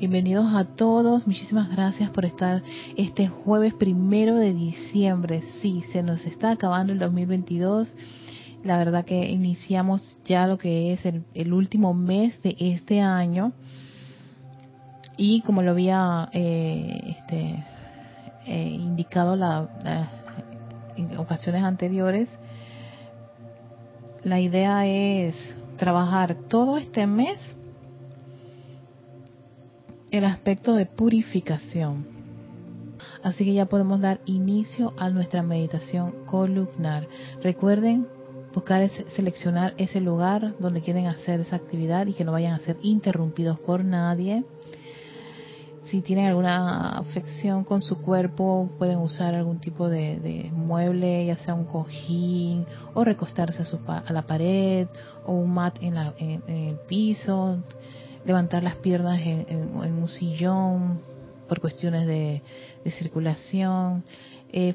Bienvenidos a todos. Muchísimas gracias por estar este jueves primero de diciembre. Sí, se nos está acabando el 2022. La verdad que iniciamos ya lo que es el, último mes de este año. Y como lo había eh, este, eh, indicado en ocasiones anteriores, la idea es trabajar todo este mes el aspecto de purificación. Así que ya podemos dar inicio a nuestra meditación columnar. Recuerden buscar seleccionar ese lugar donde quieren hacer esa actividad y que no vayan a ser interrumpidos por nadie. Si tienen alguna afección con su cuerpo, pueden usar algún tipo de, mueble, ya sea un cojín, o recostarse a, la pared, o un mat en el piso, levantar las piernas en, un sillón por cuestiones de, circulación. Eh,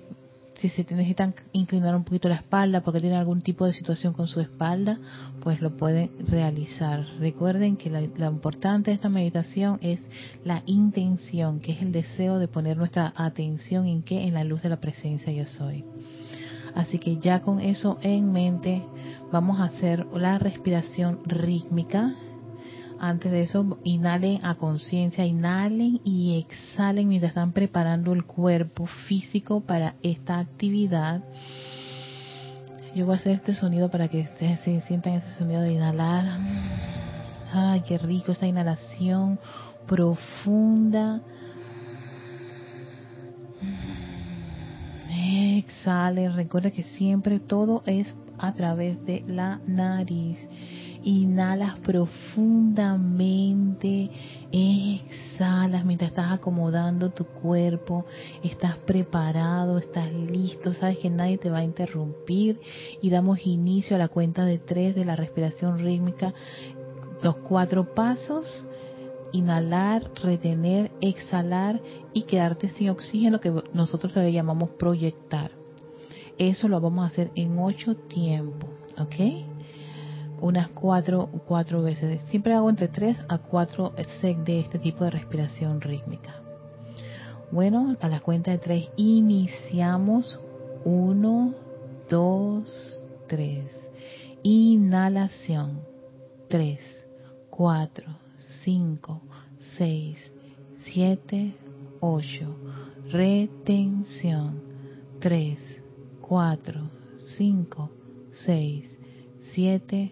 si se necesitan inclinar un poquito la espalda porque tienen algún tipo de situación con su espalda, pues lo pueden realizar. Recuerden que lo importante de esta meditación es la intención, que es el deseo de poner nuestra atención en qué, en la luz de la presencia yo soy. Así que ya con eso en mente, vamos a hacer la respiración rítmica antes de eso, inhalen a conciencia, inhalen y exhalen mientras están preparando el cuerpo físico para esta actividad. Yo voy a hacer este sonido para que ustedes se sientan ese sonido de inhalar. Ay, qué rico esa inhalación profunda. Exhalen. Recuerda que siempre todo es a través de la nariz. Inhalas profundamente, exhalas mientras estás acomodando tu cuerpo, estás preparado, estás listo, sabes que nadie te va a interrumpir y damos inicio a la cuenta de tres de la respiración rítmica, los cuatro pasos, inhalar, retener, exhalar y quedarte sin oxígeno que nosotros le llamamos proyectar. Eso lo vamos a hacer en ocho tiempos, ¿ok? Unas cuatro, cuatro veces. Siempre hago entre tres a cuatro sets de este tipo de respiración rítmica. Bueno, a la cuenta de tres iniciamos. Uno, dos, tres. Inhalación. Tres, cuatro, cinco, seis, siete, ocho. Retención. Tres, cuatro, cinco, seis, siete,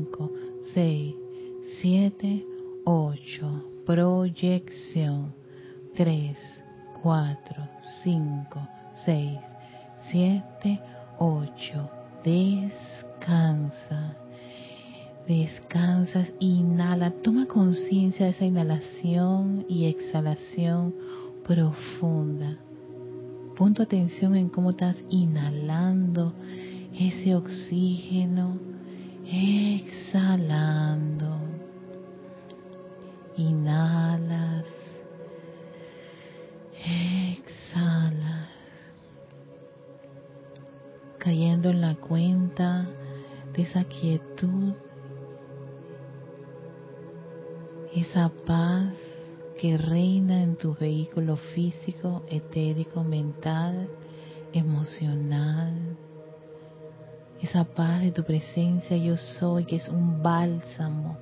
bálsamo,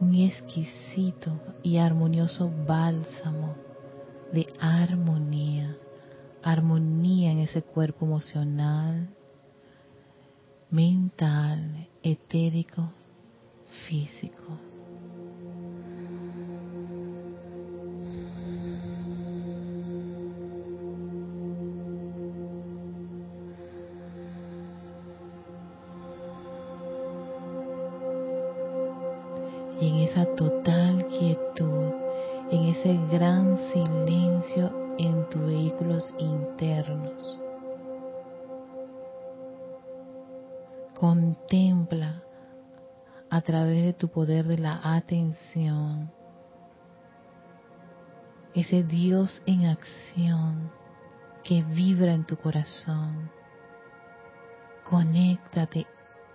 un exquisito y armonioso bálsamo de armonía, armonía en ese cuerpo emocional, mental, etérico, físico. Esa total quietud, en ese gran silencio en tus vehículos internos. Contempla a través de tu poder de la atención ese Dios en acción que vibra en tu corazón. Conéctate,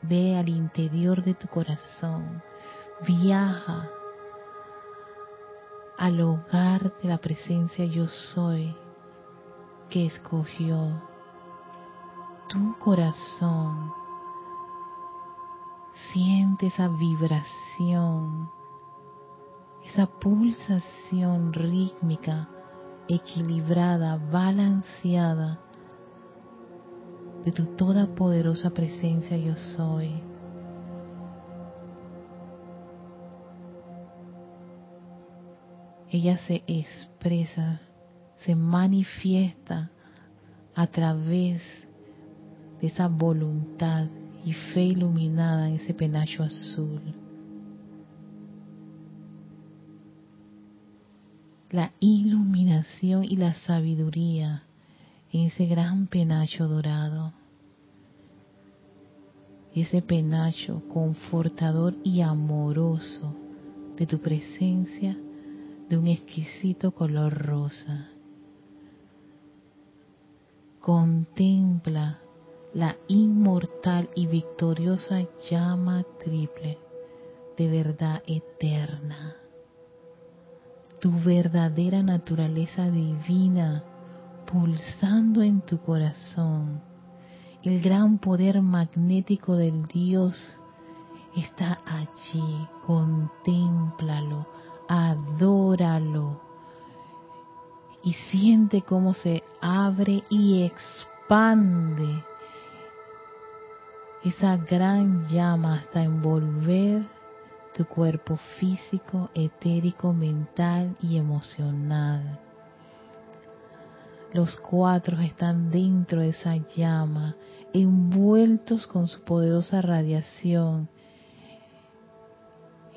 ve al interior de tu corazón viaja al hogar de la presencia yo soy que escogió tu corazón. Siente esa vibración, esa pulsación rítmica, equilibrada, balanceada de tu todopoderosa presencia yo soy. Ella se expresa, se manifiesta a través de esa voluntad y fe iluminada en ese penacho azul. La iluminación y la sabiduría en ese gran penacho dorado. Ese penacho confortador y amoroso de tu presencia de un exquisito color rosa. Contempla la inmortal y victoriosa llama triple de verdad eterna. Tu verdadera naturaleza divina pulsando en tu corazón. El gran poder magnético del Dios está allí. Contémplalo adóralo y siente cómo se abre y expande esa gran llama hasta envolver tu cuerpo físico, etérico, mental y emocional. Los cuatro están dentro de esa llama, envueltos con su poderosa radiación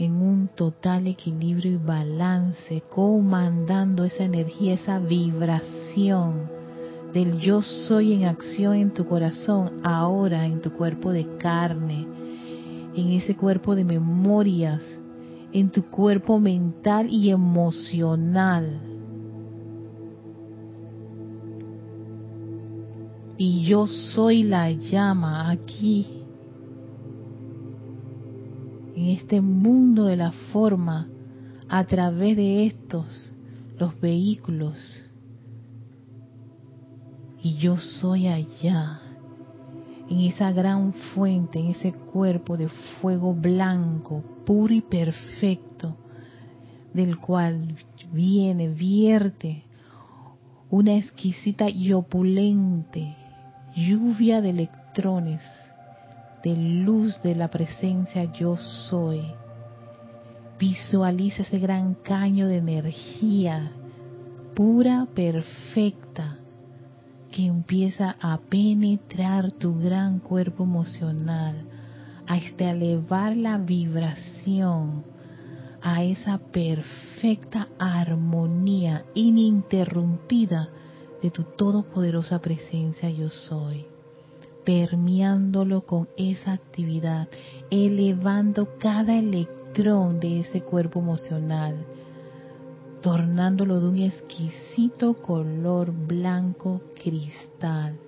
en un total equilibrio y balance, comandando esa energía, esa vibración del yo soy en acción en tu corazón, ahora en tu cuerpo de carne, en ese cuerpo de memorias, en tu cuerpo mental y emocional. Y yo soy la llama aquí en este mundo de la forma a través de estos, los vehículos. Y yo soy allá, en esa gran fuente, en ese cuerpo de fuego blanco, puro y perfecto, del cual viene, vierte una exquisita y opulente lluvia de electrones de luz de la presencia yo soy. Visualiza ese gran caño de energía pura, perfecta, que empieza a penetrar tu gran cuerpo emocional, hasta elevar la vibración a esa perfecta armonía ininterrumpida de tu todopoderosa presencia yo soy, permeándolo con esa actividad, elevando cada electrón de ese cuerpo emocional, tornándolo de un exquisito color blanco cristal.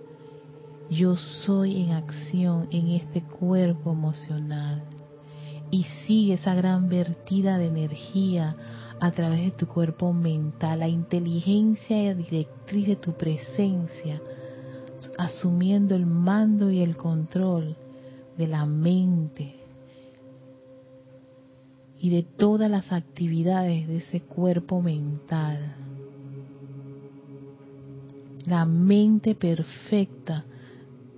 Yo soy en acción en este cuerpo emocional y sigue esa gran vertida de energía a través de tu cuerpo mental, la inteligencia directriz de tu presencia, asumiendo el mando y el control de la mente y de todas las actividades de ese cuerpo mental. La mente perfecta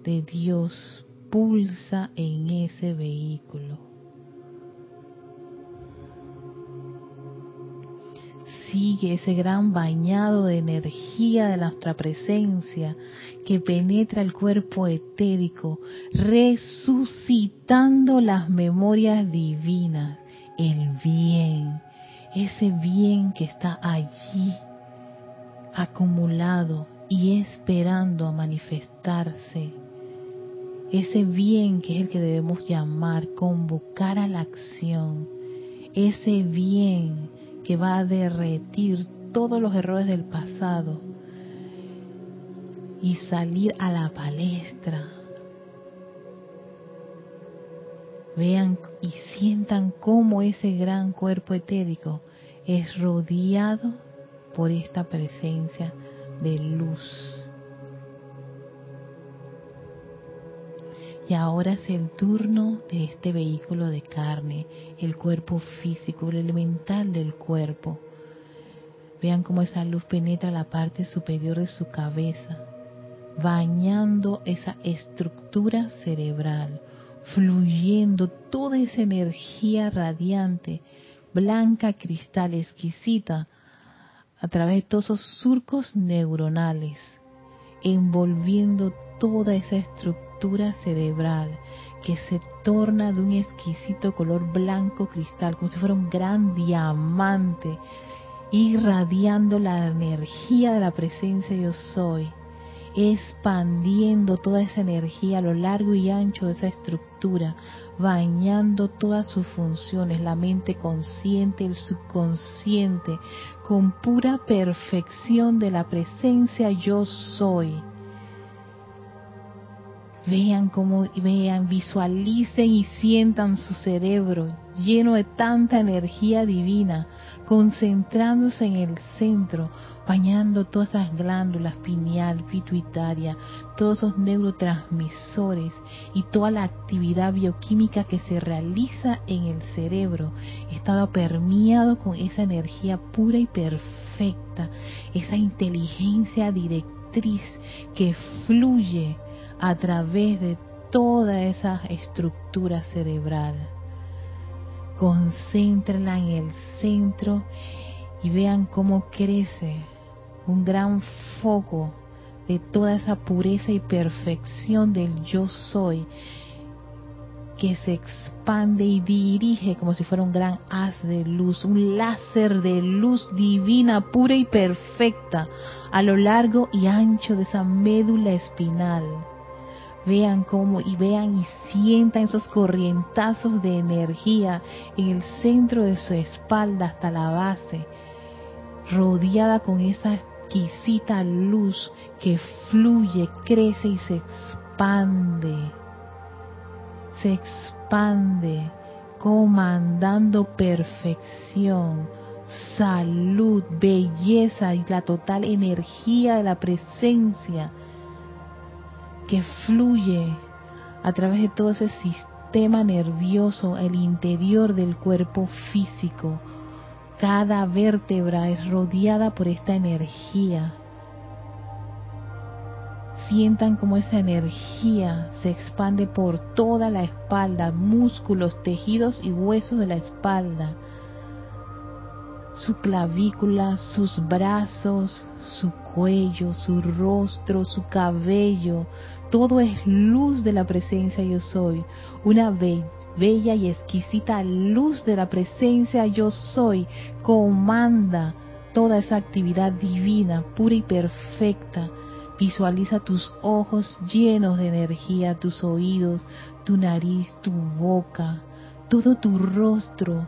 de Dios pulsa en ese vehículo. Sigue ese gran bañado de energía de nuestra presencia que penetra el cuerpo etérico, resucitando las memorias divinas, el bien, ese bien que está allí acumulado y esperando a manifestarse. Ese bien que es el que debemos llamar, convocar a la acción. Ese bien que va a derretir todos los errores del pasado y salir a la palestra. Vean y sientan cómo ese gran cuerpo etérico es rodeado por esta presencia de luz. Y ahora es el turno de este vehículo de carne, el cuerpo físico, el elemental del cuerpo. Vean cómo esa luz penetra la parte superior de su cabeza, bañando esa estructura cerebral, fluyendo toda esa energía radiante, blanca, cristal, exquisita, a través de todos esos surcos neuronales, envolviendo toda esa estructura cerebral que se torna de un exquisito color blanco cristal, como si fuera un gran diamante, irradiando la energía de la presencia yo soy, expandiendo toda esa energía a lo largo y ancho de esa estructura, bañando todas sus funciones, la mente consciente, el subconsciente, con pura perfección de la presencia yo soy Vean cómo, vean, visualicen y sientan su cerebro lleno de tanta energía divina, concentrándose en el centro, bañando todas esas glándulas pineal, pituitaria, todos esos neurotransmisores y toda la actividad bioquímica que se realiza en el cerebro estaba permeado con esa energía pura y perfecta, esa inteligencia directriz que fluye a través de toda esa estructura cerebral. Concéntrenla en el centro y vean cómo crece un gran foco de toda esa pureza y perfección del yo soy que se expande y dirige como si fuera un gran haz de luz, un láser de luz divina, pura y perfecta a lo largo y ancho de esa médula espinal vean cómo y vean y sientan esos corrientazos de energía en el centro de su espalda hasta la base, rodeada con esa exquisita luz que fluye, crece y se expande. Se expande comandando perfección, salud, belleza y la total energía de la presencia que fluye a través de todo ese sistema nervioso, el interior del cuerpo físico. Cada vértebra es rodeada por esta energía. Sientan como esa energía se expande por toda la espalda, músculos, tejidos y huesos de la espalda, su clavícula, sus brazos, su cuello, su rostro, su cabello. Todo es luz de la presencia yo soy. Una bella y exquisita luz de la presencia yo soy. Comanda toda esa actividad divina, pura y perfecta. Visualiza tus ojos llenos de energía, tus oídos, tu nariz, tu boca, todo tu rostro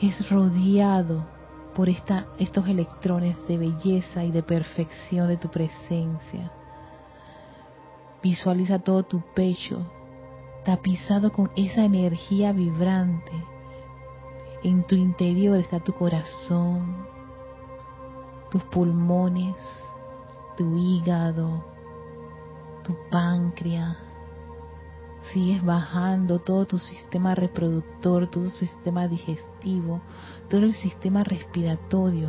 es rodeado por esta, estos electrones de belleza y de perfección de tu presencia. Visualiza todo tu pecho tapizado con esa energía vibrante. En tu interior está tu corazón, tus pulmones, tu hígado, tu páncreas, sigues bajando todo tu sistema reproductor, todo tu sistema digestivo, todo el sistema respiratorio.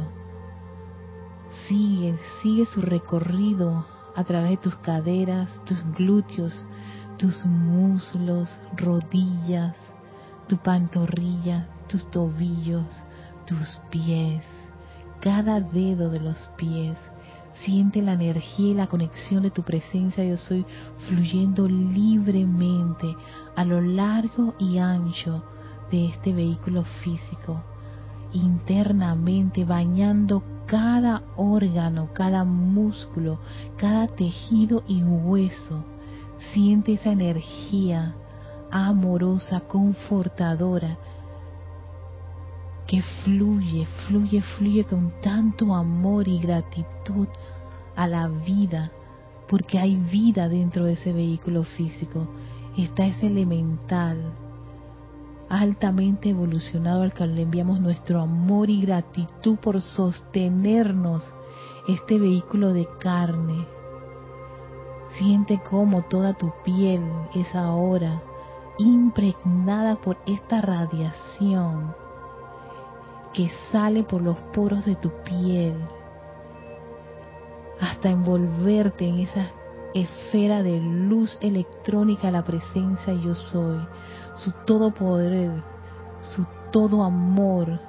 Sigue, sigue su recorrido a través de tus caderas, tus glúteos, tus muslos, rodillas, tu pantorrilla, tus tobillos, tus pies, cada dedo de los pies, Siente la energía y la conexión de tu presencia yo soy fluyendo libremente a lo largo y ancho de este vehículo físico, internamente bañando cada órgano, cada músculo, cada tejido y hueso. Siente esa energía amorosa, confortadora, que fluye, fluye, fluye con tanto amor y gratitud a la vida, porque hay vida dentro de ese vehículo físico. Está ese elemental altamente evolucionado al que le enviamos nuestro amor y gratitud por sostenernos este vehículo de carne. Siente cómo toda tu piel es ahora impregnada por esta radiación que sale por los poros de tu piel hasta envolverte en esa esfera de luz electrónica la presencia yo soy, su todo poder, su todo amor,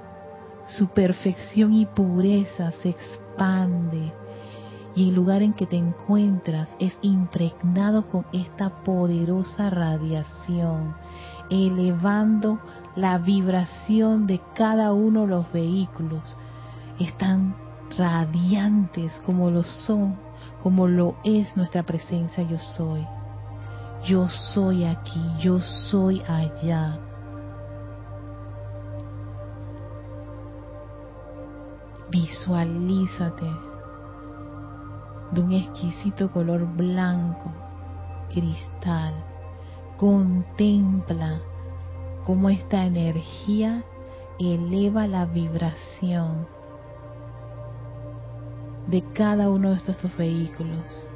su perfección y pureza se expande y el lugar en que te encuentras es impregnado con esta poderosa radiación, elevando la vibración de cada uno de los vehículos. Están radiantes como lo son, como lo es nuestra presencia yo soy. Yo soy aquí, yo soy allá. Visualízate de un exquisito color blanco, cristal. Contempla cómo esta energía eleva la vibración de cada uno de estos vehículos.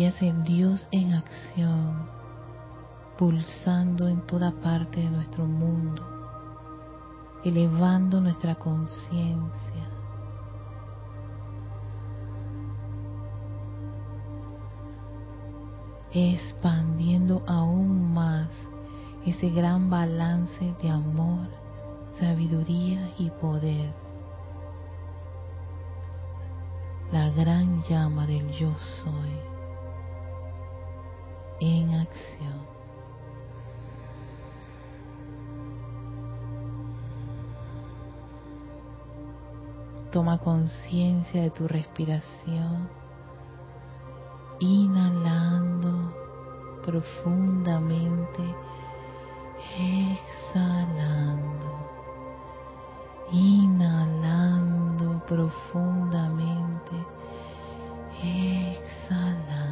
Ella es el Dios en acción, pulsando en toda parte de nuestro mundo, elevando nuestra conciencia expandiendo aún más ese gran balance de amor, sabiduría y poder. La gran llama del yo soy en acción. Toma conciencia de tu respiración. Inhalando profundamente. Exhalando. Inhalando profundamente. Exhalando.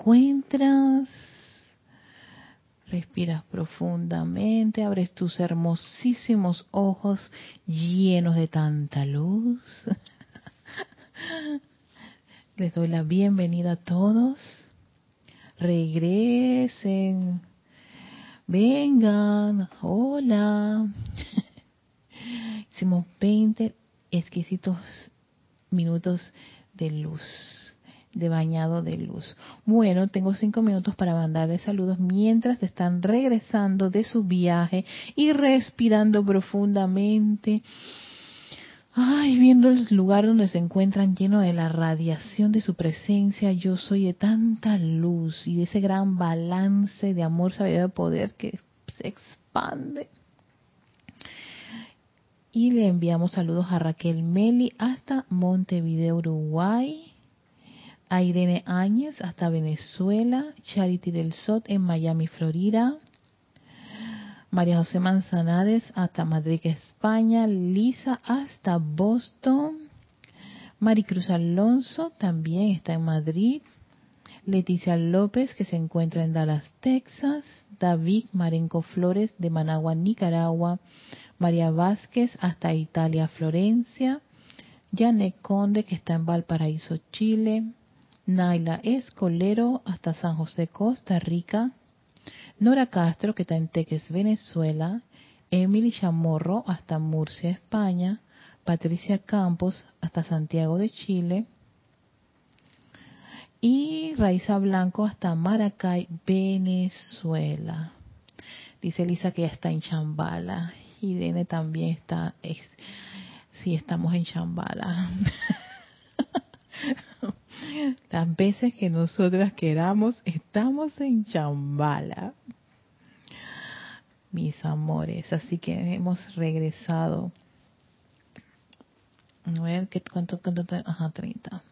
Encuentras. Respiras profundamente, abres tus hermosísimos ojos llenos de tanta luz. Les doy la bienvenida a todos. Regresen. Vengan. Hola. Hicimos 20 exquisitos minutos de luz de bañado de luz. Bueno, tengo cinco minutos para mandarles saludos mientras están regresando de su viaje y respirando profundamente. Ay, viendo el lugar donde se encuentran lleno de la radiación de su presencia, yo soy de tanta luz y de ese gran balance de amor, sabiduría de poder que se expande. Y le enviamos saludos a Raquel Meli hasta Montevideo, Uruguay Irene Áñez hasta Venezuela, Charity del Sot en Miami, Florida, María José Manzanares hasta Madrid, España, Lisa hasta Boston, Maricruz Alonso también está en Madrid, Leticia López que se encuentra en Dallas, Texas, David Marenco Flores de Managua, Nicaragua, María Vázquez hasta Italia, Florencia, Janet Conde que está en Valparaíso, Chile, Naila Escolero hasta San José, Costa Rica. Nora Castro, que está en Teques, Venezuela. Emily Chamorro hasta Murcia, España. Patricia Campos hasta Santiago de Chile. Y Raiza Blanco hasta Maracay, Venezuela. Dice Elisa que ya está en Chambala. Y Dene también está. sí, estamos en Chambala. Las veces que nosotras queramos, estamos en Chambala. Mis amores, así que hemos regresado. A ver, ¿qué, cuánto, cuánto, ajá, 30.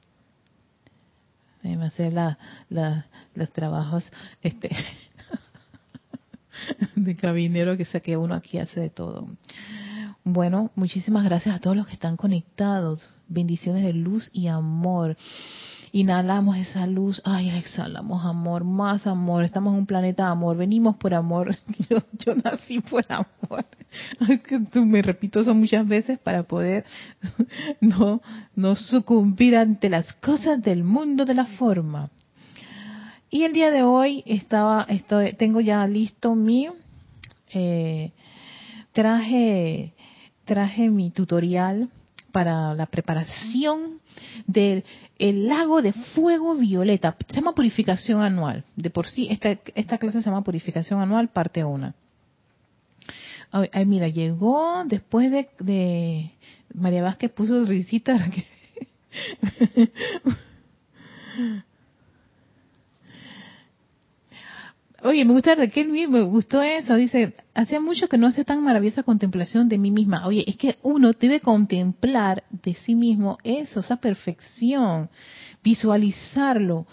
Déjame hacer la, la, los trabajos este de cabinero que sé que uno aquí hace de todo. Bueno, muchísimas gracias a todos los que están conectados. Bendiciones de luz y amor. Inhalamos esa luz, ay, exhalamos amor, más amor. Estamos en un planeta de amor, venimos por amor. Yo, yo nací por amor. Me repito eso muchas veces para poder no, no sucumbir ante las cosas del mundo de la forma. Y el día de hoy estaba, estoy, tengo ya listo mi eh, traje, traje mi tutorial para la preparación del lago de fuego violeta. Se llama purificación anual. De por sí, esta, esta clase se llama purificación anual, parte 1. Ay, mira, llegó después de, de María Vázquez puso risita. Oye, me gusta Raquel, me gustó eso. Dice, hacía mucho que no hace tan maravillosa contemplación de mí misma. Oye, es que uno debe contemplar de sí mismo eso, esa perfección, visualizarlo.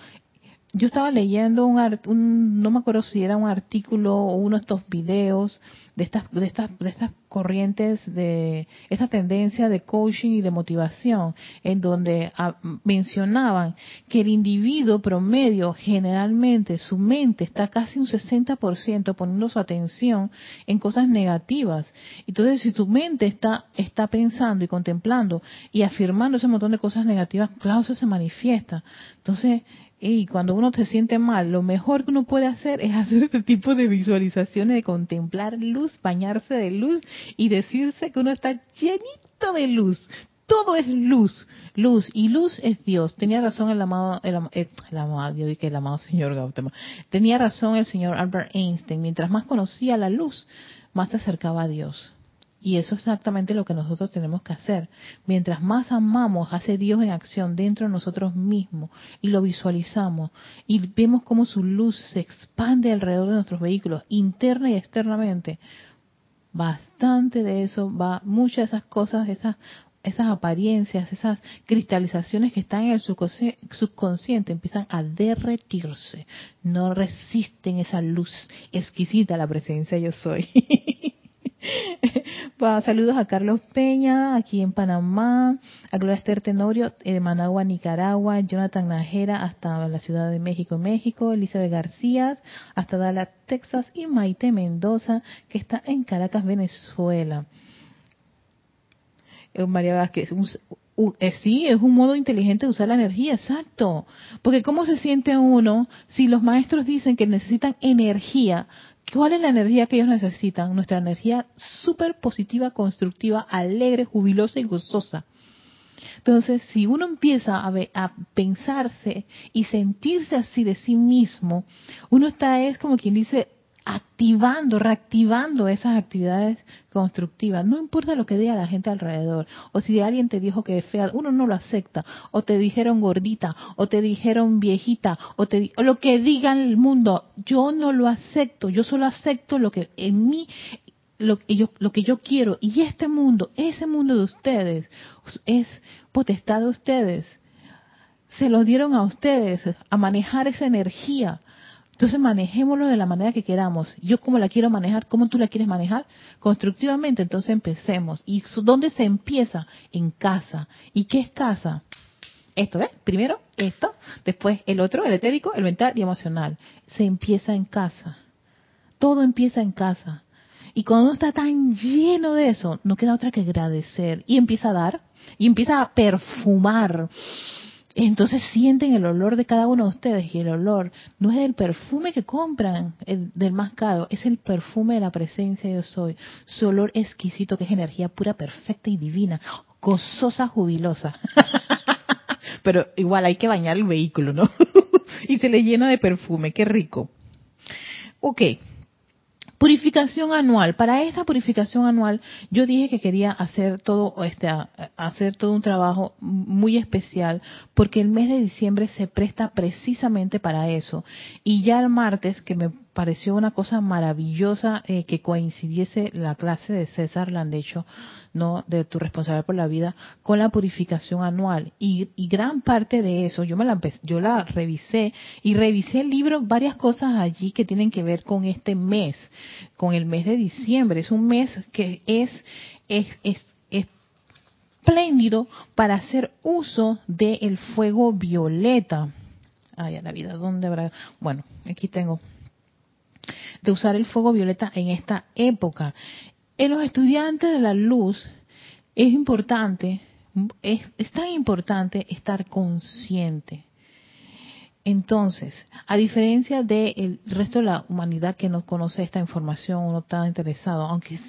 Yo estaba leyendo un, un no me acuerdo si era un artículo o uno de estos videos de estas, de estas, de estas corrientes de esa tendencia de coaching y de motivación en donde ah, mencionaban que el individuo promedio generalmente su mente está casi un 60% poniendo su atención en cosas negativas. Entonces, si tu mente está está pensando y contemplando y afirmando ese montón de cosas negativas, claro, eso se manifiesta. Entonces, y cuando uno se siente mal, lo mejor que uno puede hacer es hacer este tipo de visualizaciones, de contemplar luz, bañarse de luz y decirse que uno está llenito de luz. Todo es luz, luz, y luz es Dios. Tenía razón el amado, el, eh, amado, el amado señor Gautama. Tenía razón el señor Albert Einstein. Mientras más conocía la luz, más se acercaba a Dios. Y eso es exactamente lo que nosotros tenemos que hacer. Mientras más amamos, hace Dios en acción dentro de nosotros mismos y lo visualizamos y vemos cómo su luz se expande alrededor de nuestros vehículos, interna y externamente. Bastante de eso va, muchas de esas cosas, esas esas apariencias, esas cristalizaciones que están en el subconsciente empiezan a derretirse, no resisten esa luz exquisita, la presencia yo soy. saludos a Carlos Peña, aquí en Panamá, a Gloria Esther Tenorio, de Managua, Nicaragua, Jonathan Najera, hasta la Ciudad de México, México, Elizabeth García, hasta Dallas, Texas, y Maite Mendoza, que está en Caracas, Venezuela. Eh, María Vázquez, eh, sí, es un modo inteligente de usar la energía, exacto. Porque ¿cómo se siente uno si los maestros dicen que necesitan energía ¿Cuál es la energía que ellos necesitan? Nuestra energía súper positiva, constructiva, alegre, jubilosa y gozosa. Entonces, si uno empieza a, a, pensarse y sentirse así de sí mismo, uno está, es como quien dice, activando, reactivando esas actividades constructivas. No importa lo que diga la gente alrededor, o si alguien te dijo que es fea, uno no lo acepta, o te dijeron gordita, o te dijeron viejita, o, te, lo que diga el mundo, yo no lo acepto, yo solo acepto lo que en mí lo que yo lo que yo quiero y este mundo, ese mundo de ustedes es potestad de ustedes. Se lo dieron a ustedes a manejar esa energía entonces manejémoslo de la manera que queramos. Yo como la quiero manejar, ¿cómo tú la quieres manejar? Constructivamente, entonces empecemos. ¿Y dónde se empieza? En casa. ¿Y qué es casa? Esto, ¿ves? Primero esto, después el otro, el etérico, el mental y emocional. Se empieza en casa. Todo empieza en casa. Y cuando uno está tan lleno de eso, no queda otra que agradecer. Y empieza a dar, y empieza a perfumar entonces sienten el olor de cada uno de ustedes y el olor no es el perfume que compran del más caro, es el perfume de la presencia de yo soy. Su olor exquisito que es energía pura, perfecta y divina, gozosa, jubilosa. Pero igual hay que bañar el vehículo, ¿no? y se le llena de perfume, qué rico. Ok, Purificación anual. Para esta purificación anual, yo dije que quería hacer todo este, hacer todo un trabajo muy especial, porque el mes de diciembre se presta precisamente para eso. Y ya el martes, que me pareció una cosa maravillosa eh, que coincidiese la clase de César Landecho, no, de tu responsable por la vida, con la purificación anual. Y, gran parte de eso, yo me la yo la revisé y revisé el libro, varias cosas allí que tienen que ver con este mes, con el mes de diciembre. Es un mes que es, es, es espléndido para hacer uso del fuego violeta. Ay, a la vida, ¿dónde habrá? Bueno, aquí tengo de usar el fuego violeta en esta época. En los estudiantes de la luz es importante, es, tan importante estar consciente. Entonces, a diferencia del resto de la humanidad que no conoce esta información o no está interesado, aunque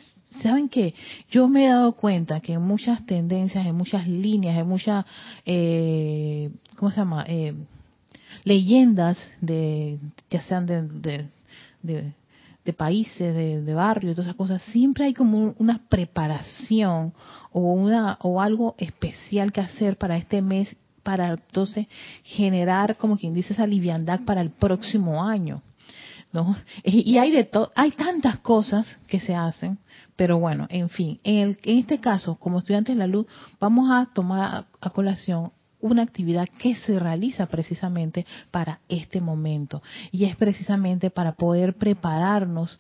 saben que yo me he dado cuenta que en muchas tendencias, en muchas líneas, en muchas, eh, ¿cómo se llama? Eh, leyendas de, ya sean de, de países, de, de barrios, todas esas cosas, siempre hay como una preparación o una o algo especial que hacer para este mes para entonces generar como quien dice esa liviandad para el próximo año. ¿No? Y hay de todo, hay tantas cosas que se hacen, pero bueno, en fin, en, el, en este caso, como estudiantes de la luz, vamos a tomar a colación una actividad que se realiza precisamente para este momento. Y es precisamente para poder prepararnos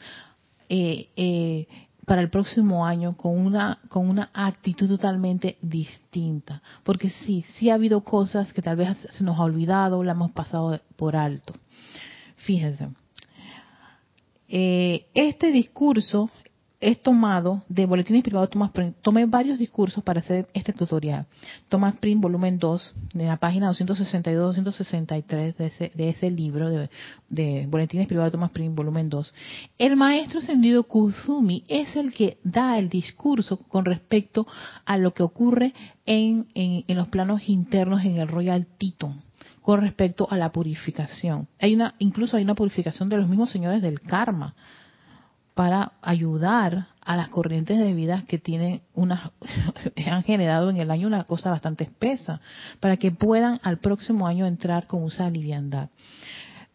eh, eh, para el próximo año con una con una actitud totalmente distinta. Porque sí sí ha habido cosas que tal vez se nos ha olvidado la hemos pasado por alto. Fíjense eh, este discurso es tomado de Boletines Privados Thomas Prim. Tomé varios discursos para hacer este tutorial. Thomas Prim, volumen 2, de la página 262-263 de ese, de ese libro de, de, Boletines Privados Thomas Prim, volumen 2. El maestro Sendido Kuzumi es el que da el discurso con respecto a lo que ocurre en, en, en los planos internos en el Royal Teton con respecto a la purificación. Hay una, incluso hay una purificación de los mismos señores del karma para ayudar a las corrientes de vida que tienen una, han generado en el año una cosa bastante espesa, para que puedan al próximo año entrar con esa liviandad.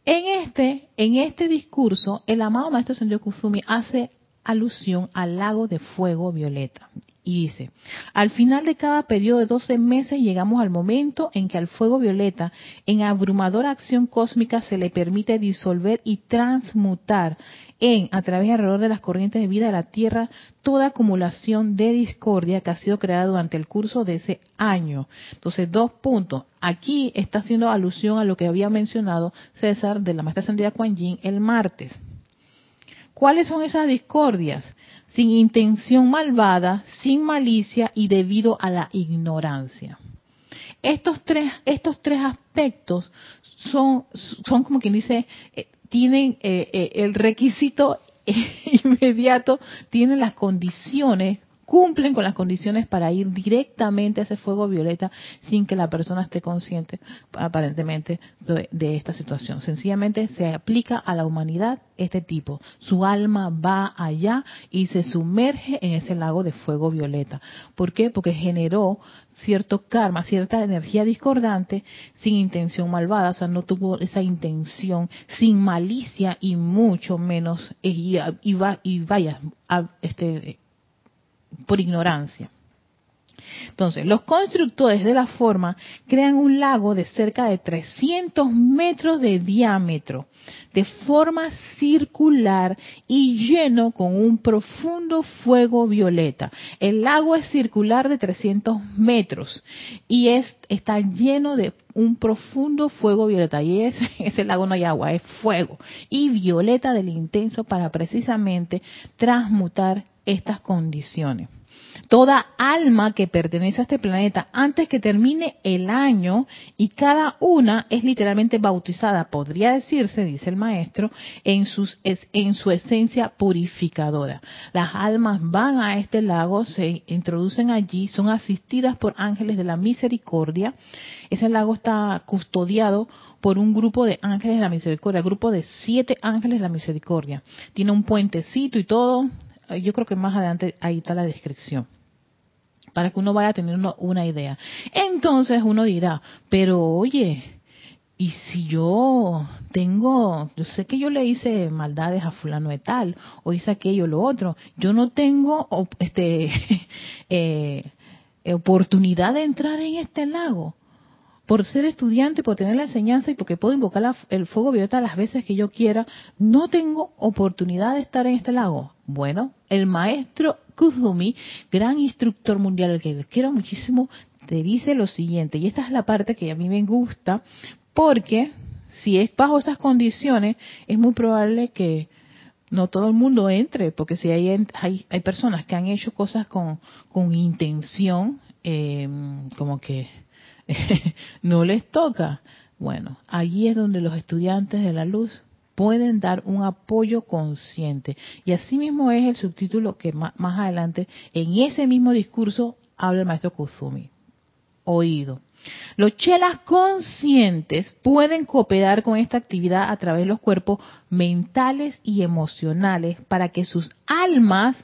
En este, en este discurso, el amado maestro Sendio Kuzumi hace alusión al lago de fuego violeta. Y dice, al final de cada periodo de 12 meses llegamos al momento en que al fuego violeta, en abrumadora acción cósmica, se le permite disolver y transmutar en, a través y alrededor de las corrientes de vida de la Tierra, toda acumulación de discordia que ha sido creada durante el curso de ese año. Entonces, dos puntos. Aquí está haciendo alusión a lo que había mencionado César de la maestra Sandra Kuan Yin el martes. ¿Cuáles son esas discordias? Sin intención malvada, sin malicia y debido a la ignorancia. Estos tres, estos tres aspectos son, son como quien dice, eh, tienen eh, eh, el requisito inmediato, tienen las condiciones, cumplen con las condiciones para ir directamente a ese fuego violeta sin que la persona esté consciente aparentemente de, de, esta situación. Sencillamente se aplica a la humanidad este tipo. Su alma va allá y se sumerge en ese lago de fuego violeta. ¿Por qué? Porque generó cierto karma, cierta energía discordante sin intención malvada, o sea, no tuvo esa intención sin malicia y mucho menos y, y, y vaya, este, por ignorancia. Entonces, los constructores de la forma crean un lago de cerca de 300 metros de diámetro, de forma circular y lleno con un profundo fuego violeta. El lago es circular de 300 metros y es, está lleno de un profundo fuego violeta. Y ese, ese lago no hay agua, es fuego. Y violeta del intenso para precisamente transmutar estas condiciones toda alma que pertenece a este planeta antes que termine el año y cada una es literalmente bautizada, podría decirse, dice el maestro, en, sus, en su esencia purificadora. Las almas van a este lago, se introducen allí, son asistidas por ángeles de la misericordia. Ese lago está custodiado por un grupo de ángeles de la misericordia, grupo de siete ángeles de la misericordia. Tiene un puentecito y todo. Yo creo que más adelante ahí está la descripción para que uno vaya a tener una idea. Entonces uno dirá, pero oye, y si yo tengo, yo sé que yo le hice maldades a fulano de tal, o hice aquello, lo otro, yo no tengo este eh, oportunidad de entrar en este lago por ser estudiante, por tener la enseñanza y porque puedo invocar el fuego violeta las veces que yo quiera, no tengo oportunidad de estar en este lago. Bueno, el maestro Kuzumi, gran instructor mundial, al que les quiero muchísimo, te dice lo siguiente, y esta es la parte que a mí me gusta, porque si es bajo esas condiciones, es muy probable que no todo el mundo entre, porque si hay, hay, hay personas que han hecho cosas con, con intención, eh, como que no les toca. Bueno, allí es donde los estudiantes de la luz pueden dar un apoyo consciente. Y así mismo es el subtítulo que más, adelante, en ese mismo discurso, habla el maestro Kuzumi. Oído. Los chelas conscientes pueden cooperar con esta actividad a través de los cuerpos mentales y emocionales para que sus almas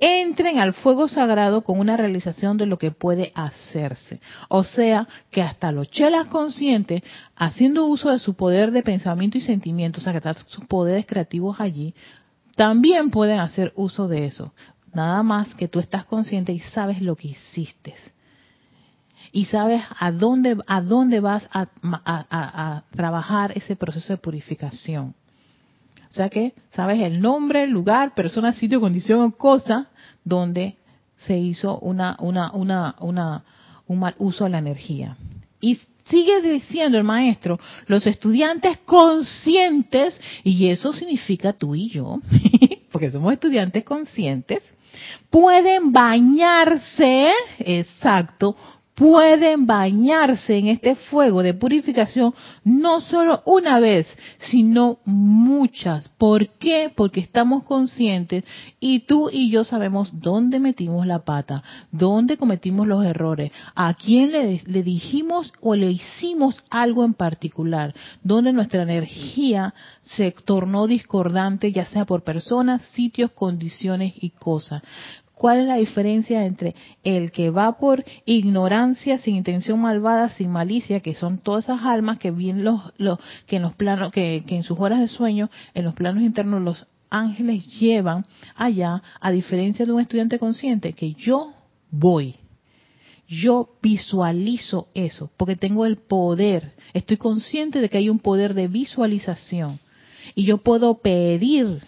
entren al fuego sagrado con una realización de lo que puede hacerse. O sea, que hasta los chelas conscientes, haciendo uso de su poder de pensamiento y sentimiento, o sea, que están sus poderes creativos allí, también pueden hacer uso de eso. Nada más que tú estás consciente y sabes lo que hiciste y sabes a dónde, a dónde vas a, trabajar ese proceso de purificación. O sea que sabes el nombre, lugar, persona, sitio, condición o cosa donde se hizo una, una, una, una, un mal uso de la energía. Y sigue diciendo el maestro, los estudiantes conscientes, y eso significa tú y yo, porque somos estudiantes conscientes, pueden bañarse, exacto, pueden bañarse en este fuego de purificación no solo una vez, sino muchas. ¿Por qué? Porque estamos conscientes y tú y yo sabemos dónde metimos la pata, dónde cometimos los errores, a quién le, le dijimos o le hicimos algo en particular, dónde nuestra energía se tornó discordante, ya sea por personas, sitios, condiciones y cosas. ¿Cuál es la diferencia entre el que va por ignorancia, sin intención malvada, sin malicia, que son todas esas almas que bien los, los que en los planos, que, que en sus horas de sueño, en los planos internos los ángeles llevan allá, a diferencia de un estudiante consciente, que yo voy, yo visualizo eso, porque tengo el poder, estoy consciente de que hay un poder de visualización y yo puedo pedir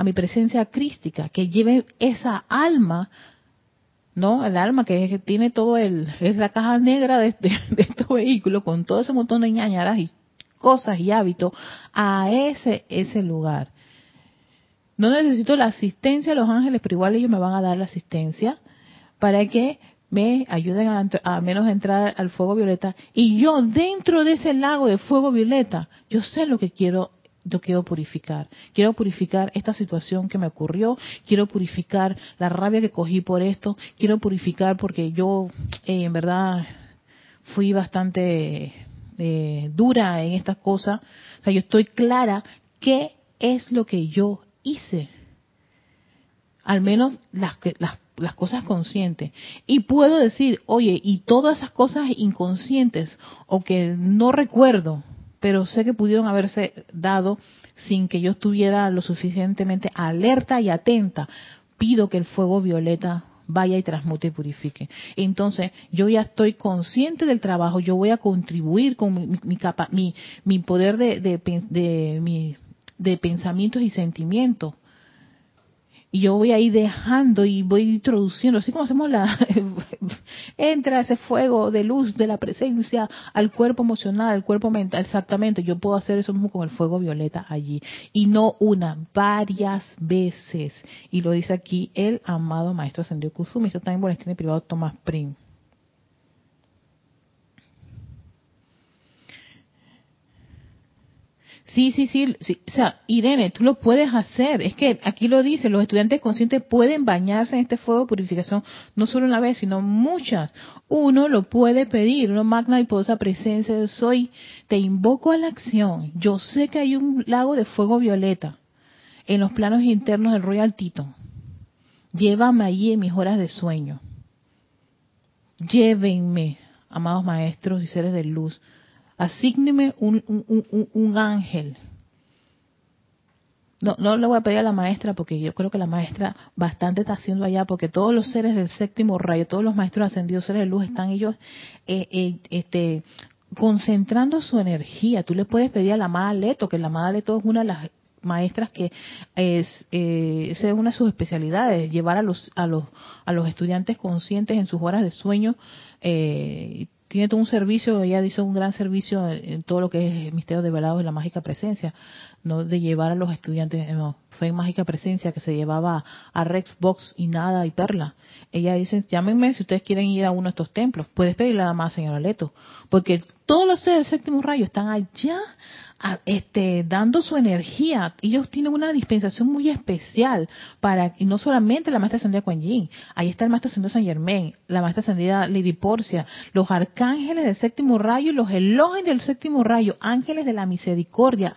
a mi presencia crística, que lleve esa alma, ¿no? El alma que, tiene todo el, es la caja negra de, de, de estos vehículos con todo ese montón de ñañaras y cosas y hábitos a ese, ese lugar. No necesito la asistencia de los ángeles, pero igual ellos me van a dar la asistencia para que me ayuden a, a, menos entrar al fuego violeta. Y yo dentro de ese lago de fuego violeta, yo sé lo que quiero yo quiero purificar. Quiero purificar esta situación que me ocurrió, quiero purificar la rabia que cogí por esto, quiero purificar porque yo eh, en verdad fui bastante eh, dura en estas cosas. O sea, yo estoy clara qué es lo que yo hice. Al menos las, las, las cosas conscientes. Y puedo decir, oye, y todas esas cosas inconscientes o que no recuerdo, pero sé que pudieron haberse dado sin que yo estuviera lo suficientemente alerta y atenta. Pido que el fuego violeta vaya y transmute y purifique. Entonces, yo ya estoy consciente del trabajo, yo voy a contribuir con mi, mi, mi, mi poder de, de, de, de, de pensamientos y sentimientos y yo voy ahí dejando y voy introduciendo, así como hacemos la, entra ese fuego de luz de la presencia al cuerpo emocional, al cuerpo mental, exactamente, yo puedo hacer eso mismo con el fuego violeta allí, y no una, varias veces, y lo dice aquí el amado maestro Ascendido Kusumi, esto también por el privado Thomas Prim. Sí, sí, sí, o sea, Irene, tú lo puedes hacer. Es que aquí lo dice, los estudiantes conscientes pueden bañarse en este fuego de purificación no solo una vez, sino muchas. Uno lo puede pedir, una magna y poderosa presencia de soy, te invoco a la acción. Yo sé que hay un lago de fuego violeta en los planos internos del Royal Tito. Llévame allí en mis horas de sueño. Llévenme, amados maestros y seres de luz asígneme un, un, un, un, ángel. No, no le voy a pedir a la maestra porque yo creo que la maestra bastante está haciendo allá porque todos los seres del séptimo rayo, todos los maestros ascendidos, seres de luz, están ellos eh, eh, este, concentrando su energía. Tú le puedes pedir a la amada Leto, que la amada Leto es una de las maestras que es eh, es una de sus especialidades llevar a los a los a los estudiantes conscientes en sus horas de sueño eh, tiene todo un servicio, ella hizo un gran servicio en todo lo que es el misterio de velados y la mágica presencia, no de llevar a los estudiantes, fue en mágica presencia que se llevaba a Rex, Box y Nada y Perla. Ella dice, llámenme si ustedes quieren ir a uno de estos templos, puedes pedirle nada más, señora Leto, porque todos los seres del séptimo rayo están allá este, dando su energía. Ellos tienen una dispensación muy especial para, y no solamente la maestra ascendida Kuan Yin, ahí está el maestro ascendido San Germain, la maestra ascendida Lady Porcia, los arcángeles del séptimo rayo, los elogios del séptimo rayo, ángeles de la misericordia.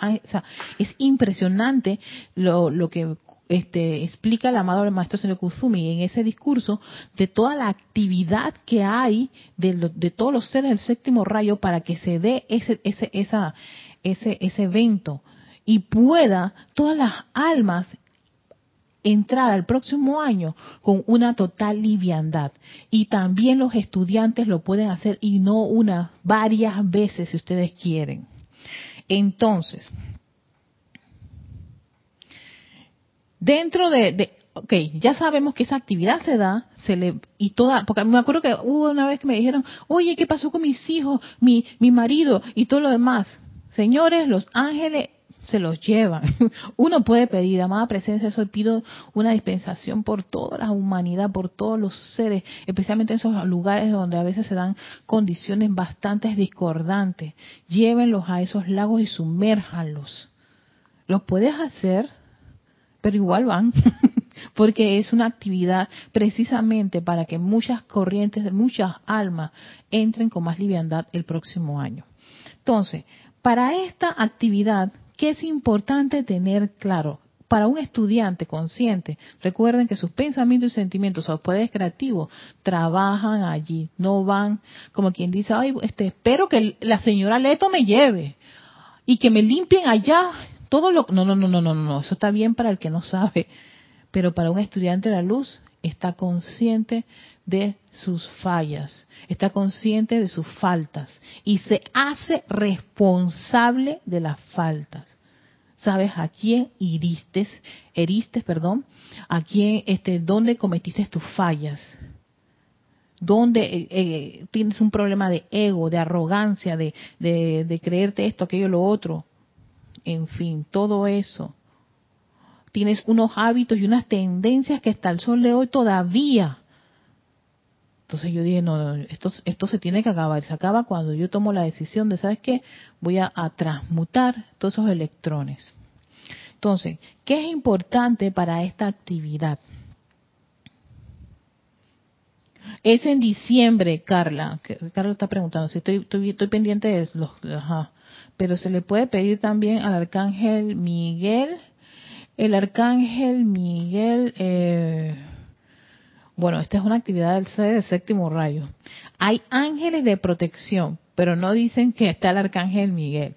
Es impresionante lo, lo que este, explica el amado maestro Kuzumi en ese discurso de toda la actividad que hay de, de todos los seres del séptimo rayo para que se dé ese, ese, esa, ese, ese evento y pueda todas las almas entrar al próximo año con una total liviandad. Y también los estudiantes lo pueden hacer y no una, varias veces si ustedes quieren. Entonces, dentro de, de ok, ya sabemos que esa actividad se da, se le, y toda, porque me acuerdo que hubo una vez que me dijeron, oye, ¿qué pasó con mis hijos, mi, mi marido y todo lo demás? Señores, los ángeles se los llevan. Uno puede pedir, amada presencia, eso pido una dispensación por toda la humanidad, por todos los seres, especialmente en esos lugares donde a veces se dan condiciones bastante discordantes. Llévenlos a esos lagos y sumérjanlos. Lo puedes hacer, pero igual van. porque es una actividad precisamente para que muchas corrientes, muchas almas entren con más liviandad el próximo año. Entonces, para esta actividad, ¿qué es importante tener claro? Para un estudiante consciente, recuerden que sus pensamientos y sentimientos, sus poderes creativos, trabajan allí, no van como quien dice, ay, este, espero que la señora Leto me lleve y que me limpien allá todo lo... No, no, no, no, no, no, eso está bien para el que no sabe, pero para un estudiante de la luz está consciente de sus fallas, está consciente de sus faltas y se hace responsable de las faltas. ¿Sabes a quién heriste, perdón? ¿A quién, este, dónde cometiste tus fallas? ¿Dónde eh, eh, tienes un problema de ego, de arrogancia, de, de, de creerte esto, aquello, lo otro? En fin, todo eso tienes unos hábitos y unas tendencias que hasta el sol de hoy todavía. Entonces yo dije, no, esto, esto se tiene que acabar. Se acaba cuando yo tomo la decisión de, ¿sabes qué? Voy a, a transmutar todos esos electrones. Entonces, ¿qué es importante para esta actividad? Es en diciembre, Carla. Carla está preguntando si estoy, estoy, estoy pendiente de los, ajá. Pero se le puede pedir también al arcángel Miguel el arcángel Miguel, eh, bueno, esta es una actividad del, séptimo rayo. Hay ángeles de protección, pero no dicen que está el arcángel Miguel,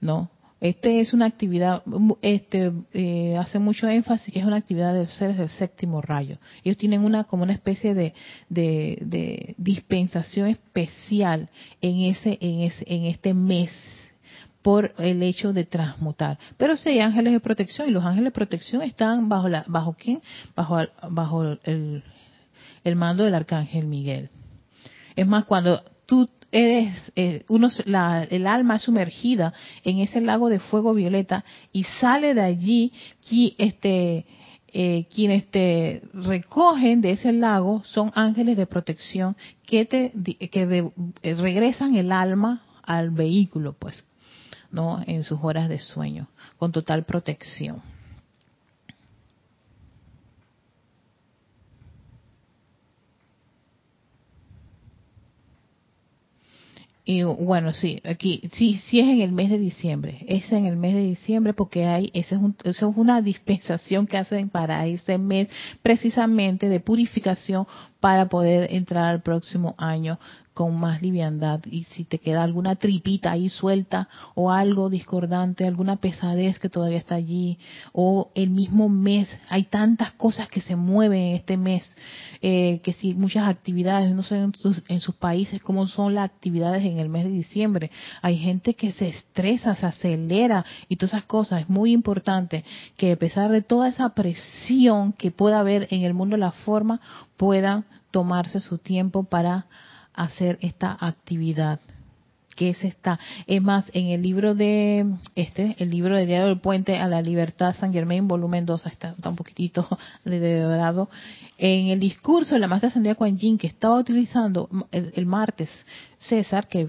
¿no? Este es una actividad, este eh, hace mucho énfasis que es una actividad del séptimo rayo. Ellos tienen una como una especie de, de, de dispensación especial en ese, en ese, en este mes por el hecho de transmutar. Pero si hay ángeles de protección y los ángeles de protección están bajo la, bajo quién, bajo bajo el, el mando del arcángel Miguel. Es más, cuando tú eres eh, uno, el alma sumergida en ese lago de fuego violeta y sale de allí qui, este eh, quienes te recogen de ese lago son ángeles de protección que te que eh, regresan el alma al vehículo pues ¿no? en sus horas de sueño, con total protección. Y bueno, sí, aquí sí, sí es en el mes de diciembre. Es en el mes de diciembre porque hay, esa es, un, es una dispensación que hacen para ese mes precisamente de purificación para poder entrar al próximo año con más liviandad. Y si te queda alguna tripita ahí suelta o algo discordante, alguna pesadez que todavía está allí o el mismo mes, hay tantas cosas que se mueven en este mes, eh, que si muchas actividades, no sé en sus, en sus países cómo son las actividades en el mes de diciembre, hay gente que se estresa, se acelera y todas esas cosas, es muy importante que a pesar de toda esa presión que pueda haber en el mundo la forma, puedan tomarse su tiempo para hacer esta actividad que es esta. Es más, en el libro de este, el libro de Diario del Puente a la Libertad, San Germain, volumen 2, está, un poquitito de dorado. En el discurso de la Maestra Sandía Kuan Yin que estaba utilizando el martes, César, que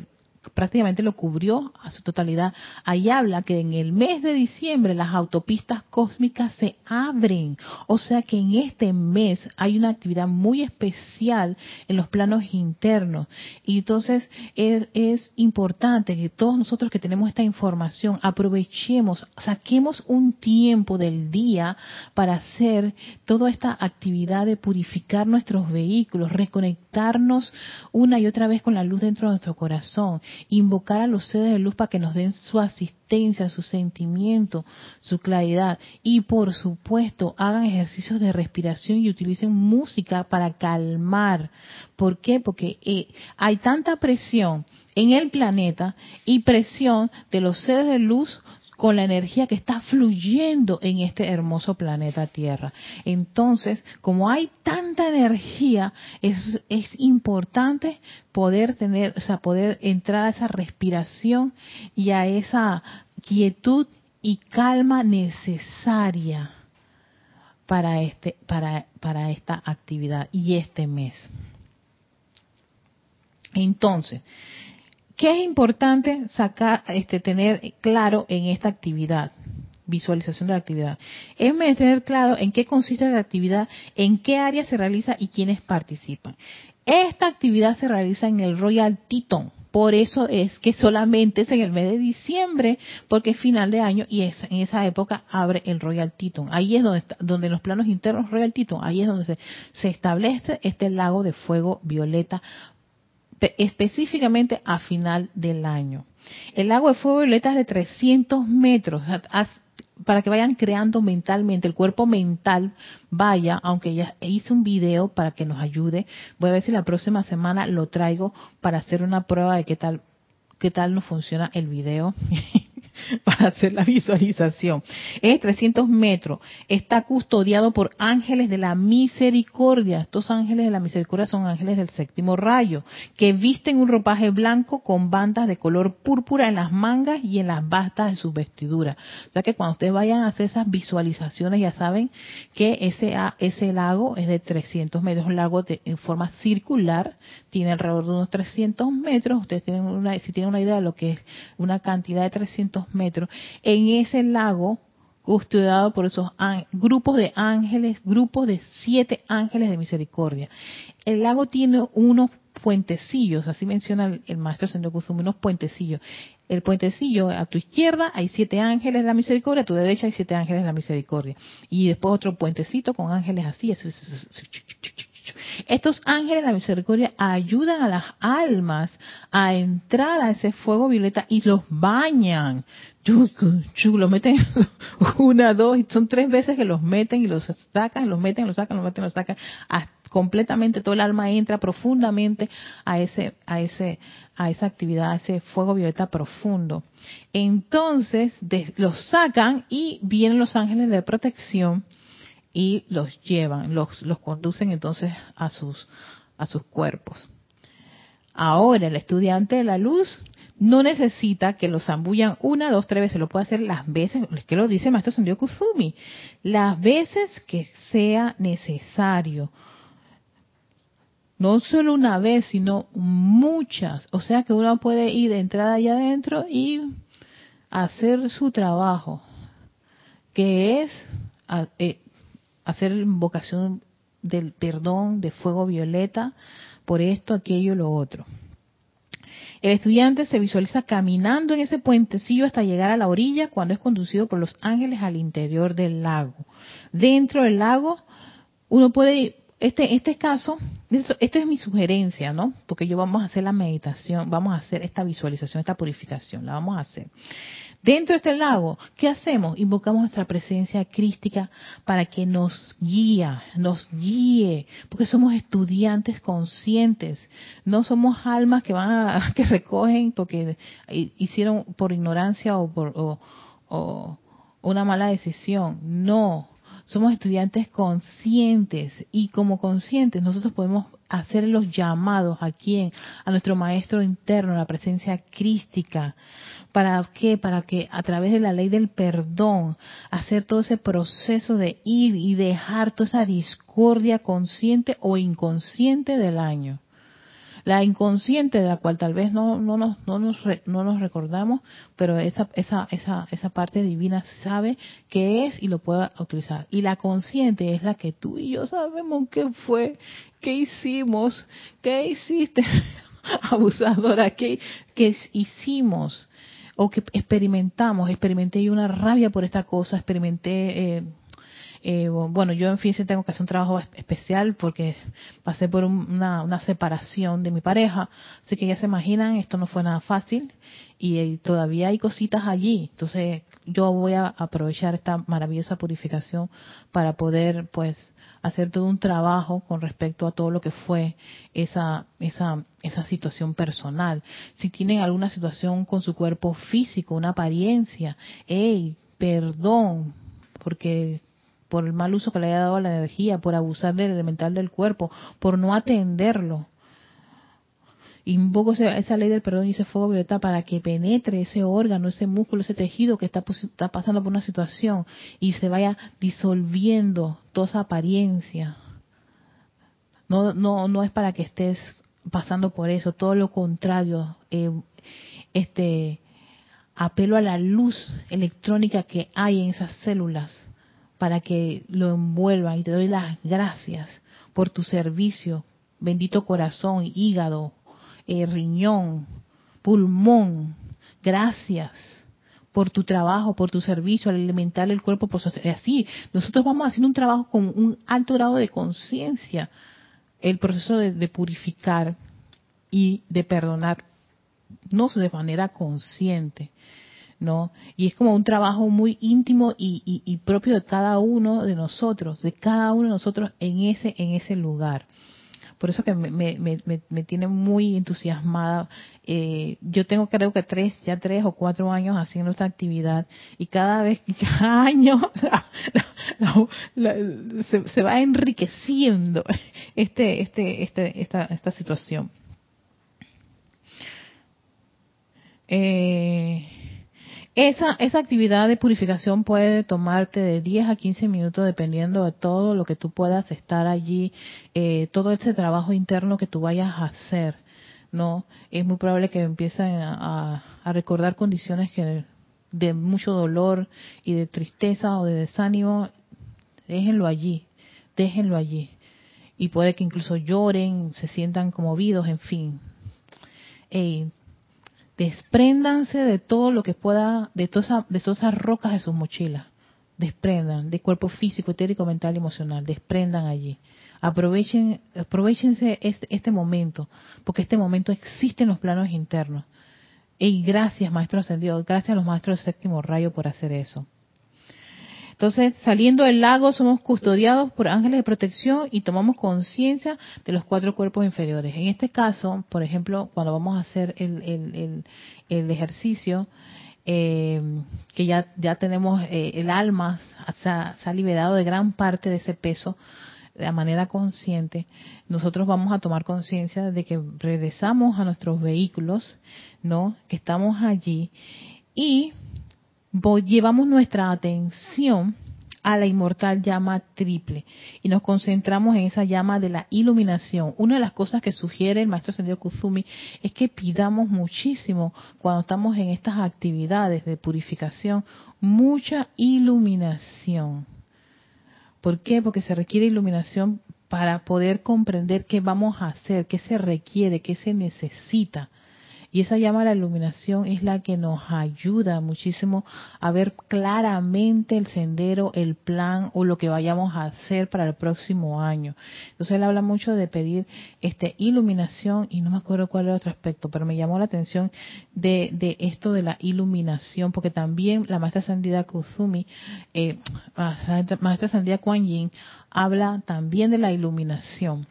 prácticamente lo cubrió a su totalidad. Ahí habla que en el mes de diciembre las autopistas cósmicas se abren. O sea que en este mes hay una actividad muy especial en los planos internos. Y entonces es, es importante que todos nosotros que tenemos esta información aprovechemos, saquemos un tiempo del día para hacer toda esta actividad de purificar nuestros vehículos, reconectarnos una y otra vez con la luz dentro de nuestro corazón invocar a los seres de luz para que nos den su asistencia, su sentimiento, su claridad. Y por supuesto, hagan ejercicios de respiración y utilicen música para calmar. ¿Por qué? Porque eh, hay tanta presión en el planeta y presión de los seres de luz con la energía que está fluyendo en este hermoso planeta Tierra. Entonces, como hay tanta energía, es, importante poder tener, o sea, poder entrar a esa respiración y a esa quietud y calma necesaria para este para para esta actividad y este mes. Entonces, ¿qué es importante sacar este tener claro en esta actividad? Visualización de la actividad. Es tener claro en qué consiste la actividad, en qué área se realiza y quiénes participan. Esta actividad se realiza en el Royal Teton, por eso es que solamente es en el mes de diciembre, porque es final de año y en esa época abre el Royal Teton. Ahí es donde, donde los planos internos Royal Teton, ahí es donde se establece este lago de fuego violeta específicamente a final del año. El lago de fuego violeta es de 300 metros, para que vayan creando mentalmente, el cuerpo mental vaya, aunque ya hice un video para que nos ayude, voy a ver si la próxima semana lo traigo para hacer una prueba de qué tal, qué tal nos funciona el video para hacer la visualización. Es 300 metros. Está custodiado por ángeles de la misericordia. Estos ángeles de la misericordia son ángeles del séptimo rayo, que visten un ropaje blanco con bandas de color púrpura en las mangas y en las bastas de sus vestiduras. O sea que cuando ustedes vayan a hacer esas visualizaciones ya saben que ese, ese lago es de 300 metros, un lago en forma circular, tiene alrededor de unos 300 metros. Ustedes tienen una, si tienen una idea de lo que es una cantidad de 300 metros, en ese lago custodiado por esos grupos de ángeles, grupos de siete ángeles de misericordia. El lago tiene unos puentecillos, así menciona el, maestro Sendo Kusumi, unos puentecillos. El puentecillo a tu izquierda hay siete ángeles de la misericordia, a tu derecha hay siete ángeles de la misericordia. Y después otro puentecito con ángeles así. Estos ángeles de la misericordia ayudan a las almas a entrar a ese fuego violeta y los bañan. Lo meten una, dos, y son tres veces que los meten y los sacan, los meten, los sacan, los meten, los sacan. completamente todo el alma entra profundamente a ese, a ese, a esa actividad, a ese fuego violeta profundo. Entonces los sacan y vienen los ángeles de protección y los llevan, los, los conducen entonces a sus, a sus cuerpos. Ahora, el estudiante de la luz no necesita que los zambullan una, dos, tres veces, lo puede hacer las veces, que lo dice Maestro Sendio Kusumi, las veces que sea necesario. No solo una vez, sino muchas. O sea que uno puede ir de entrada allá adentro y hacer su trabajo, que es eh, hacer invocación del perdón, de fuego violeta, por esto, aquello, lo otro. El estudiante se visualiza caminando en ese puentecillo hasta llegar a la orilla cuando es conducido por los ángeles al interior del lago. Dentro del lago, uno puede, este, este caso, esta es mi sugerencia, ¿no? Porque yo vamos a hacer la meditación, vamos a hacer esta visualización, esta purificación, la vamos a hacer. Dentro de este lago, ¿qué hacemos? Invocamos nuestra presencia crística para que nos guíe, nos guíe, porque somos estudiantes conscientes, no somos almas que van a, que recogen porque hicieron por ignorancia o por o una mala decisión. No, somos estudiantes conscientes y como conscientes nosotros podemos hacer los llamados a quién, a nuestro maestro interno, la presencia crística. ¿Para qué? Para que a través de la ley del perdón, hacer todo ese proceso de ir y dejar toda esa discordia consciente o inconsciente del año la inconsciente de la cual tal vez no, no, nos, no, nos, no nos recordamos, pero esa, esa, esa, esa parte divina sabe qué es y lo puede utilizar. Y la consciente es la que tú y yo sabemos qué fue, qué hicimos, qué hiciste, abusadora, qué, qué hicimos o que experimentamos, experimenté una rabia por esta cosa, experimenté... Eh, Eh, bueno, yo en fin sí tengo que hacer un trabajo especial porque pasé por una, una, separación de mi pareja, así que ya se imaginan, esto no fue nada fácil y eh, todavía hay cositas allí. Entonces yo voy a aprovechar esta maravillosa purificación para poder pues hacer todo un trabajo con respecto a todo lo que fue esa, esa, esa situación personal. Si tienen alguna situación con su cuerpo físico, una apariencia, hey, perdón, porque por el mal uso que le haya dado a la energía, por abusar del elemental del cuerpo, por no atenderlo. Invoco esa ley del perdón y ese fuego violeta para que penetre ese órgano, ese músculo, ese tejido que está, está pasando por una situación y se vaya disolviendo toda esa apariencia. No, no, no es para que estés pasando por eso, todo lo contrario. Eh, este apelo a la luz electrónica que hay en esas células para que lo envuelva y te doy las gracias por tu servicio, bendito corazón, hígado, eh, riñón, pulmón. Gracias por tu trabajo, por tu servicio, al alimentar el cuerpo, por así. Nosotros vamos haciendo un trabajo con un alto grado de conciencia, el proceso de, purificar y de perdonar, no de manera consciente, ¿no? Y es como un trabajo muy íntimo y, y propio de cada uno de nosotros, de cada uno de nosotros en ese en ese lugar. Por eso que me, me, me, tiene muy entusiasmada. Eh, yo tengo creo que tres, ya tres o cuatro años haciendo esta actividad y cada vez, cada año se, se, va enriqueciendo este, este, este, esta, esta situación. Eh, esa, esa actividad de purificación puede tomarte de 10 a 15 minutos dependiendo de todo lo que tú puedas estar allí, eh, todo ese trabajo interno que tú vayas a hacer, ¿no? Es muy probable que empiecen a, recordar condiciones que de mucho dolor y de tristeza o de desánimo, déjenlo allí, déjenlo allí. Y puede que incluso lloren, se sientan conmovidos, en fin despréndanse de todo lo que pueda, de todas, de esas rocas de sus mochilas. Desprendan de cuerpo físico, etérico, mental y emocional. Desprendan allí. Aprovechen, aprovechense este, este momento, porque este momento existe en los planos internos. Y gracias, Maestro Ascendido, gracias a los Maestros del Séptimo Rayo por hacer eso. Entonces, saliendo del lago, somos custodiados por ángeles de protección y tomamos conciencia de los cuatro cuerpos inferiores. En este caso, por ejemplo, cuando vamos a hacer el, ejercicio, eh, que ya, ya tenemos eh, el alma, se ha liberado de gran parte de ese peso de manera consciente, nosotros vamos a tomar conciencia de que regresamos a nuestros vehículos, ¿no? Que estamos allí y llevamos nuestra atención a la inmortal llama triple y nos concentramos en esa llama de la iluminación. Una de las cosas que sugiere el maestro Sendio Kuzumi es que pidamos muchísimo cuando estamos en estas actividades de purificación, mucha iluminación. ¿Por qué? Porque se requiere iluminación para poder comprender qué vamos a hacer, qué se requiere, qué se necesita. Y esa llama a la iluminación es la que nos ayuda muchísimo a ver claramente el sendero, el plan o lo que vayamos a hacer para el próximo año. Entonces él habla mucho de pedir este iluminación y no me acuerdo cuál era otro aspecto, pero me llamó la atención de, de esto de la iluminación, porque también la maestra Sandida Kuzumi, eh, maestra Sandida Kuan Yin, habla también de la iluminación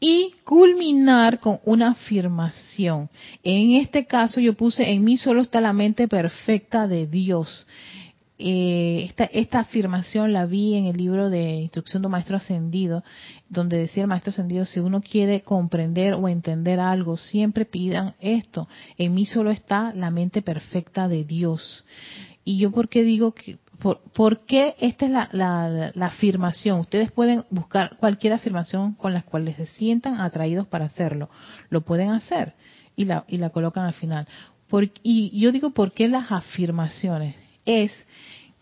y culminar con una afirmación. En este caso yo puse, en mí solo está la mente perfecta de Dios. Eh, esta, esta afirmación la vi en el libro de Instrucción de Maestro Ascendido, donde decía el Maestro Ascendido, si uno quiere comprender o entender algo, siempre pidan esto. En mí solo está la mente perfecta de Dios. Y yo porque digo que por, qué esta es la, afirmación? Ustedes pueden buscar cualquier afirmación con la cual se sientan atraídos para hacerlo. Lo pueden hacer y la, y la colocan al final. y yo digo, ¿por qué las afirmaciones? Es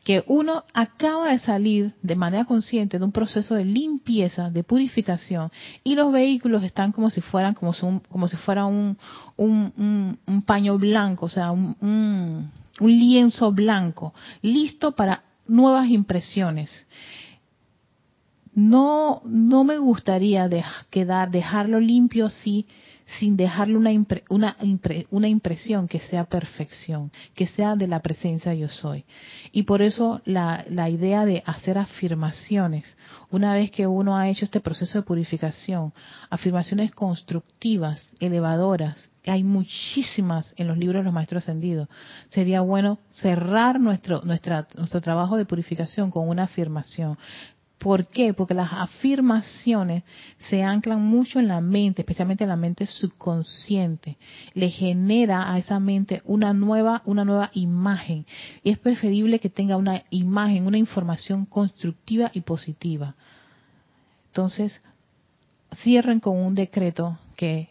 que uno acaba de salir de manera consciente de un proceso de limpieza, de purificación, y los vehículos están como si fueran, como, como si fuera un, un, paño blanco, o sea, un, lienzo blanco, listo para nuevas impresiones. No, no me gustaría quedar, dejarlo limpio así sin dejarle una, una, una impresión que sea perfección, que sea de la presencia yo soy. Y por eso la, la idea de hacer afirmaciones, una vez que uno ha hecho este proceso de purificación, afirmaciones constructivas, elevadoras, hay muchísimas en los libros de los maestros ascendidos. Sería bueno cerrar nuestro, nuestra, nuestro trabajo de purificación con una afirmación. ¿Por qué? Porque las afirmaciones se anclan mucho en la mente, especialmente en la mente subconsciente. Le genera a esa mente una nueva, una nueva imagen. Y es preferible que tenga una imagen, una información constructiva y positiva. Entonces, cierren con un decreto que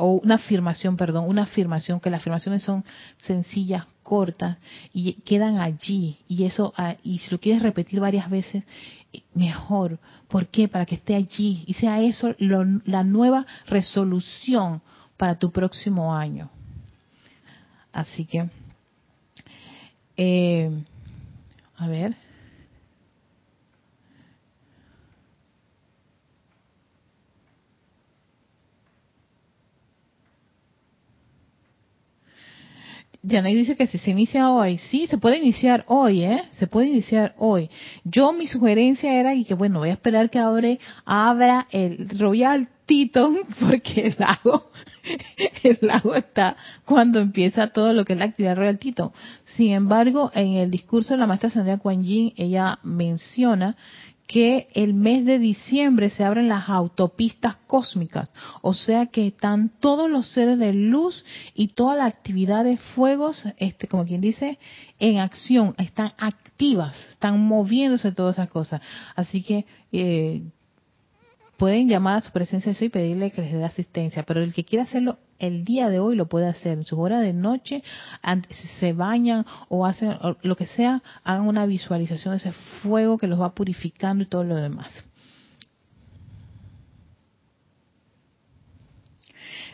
o una afirmación, perdón, una afirmación, que las afirmaciones son sencillas, cortas y quedan allí. Y eso, ah, y si lo quieres repetir varias veces, mejor. ¿Por qué? Para que esté allí y sea eso la nueva resolución para tu próximo año. Así que, eh, a ver. Janet dice que si se inicia hoy, sí, se puede iniciar hoy, ¿eh? Se puede iniciar hoy. Yo mi sugerencia era y que bueno, voy a esperar que abre, abra el Royal Tito, porque el lago, el lago está cuando empieza todo lo que es la actividad Royal Tito. Sin embargo, en el discurso de la maestra Sandra Kuan Yin, ella menciona que el mes de diciembre se abren las autopistas cósmicas, o sea que están todos los seres de luz y toda la actividad de fuegos, este, como quien dice, en acción, están activas, están moviéndose todas esas cosas. Así que eh, pueden llamar a su presencia y pedirle que les dé asistencia, pero el que quiera hacerlo el día de hoy lo puede hacer en su hora de noche, si se bañan o hacen lo que sea, hagan una visualización de ese fuego que los va purificando y todo lo demás.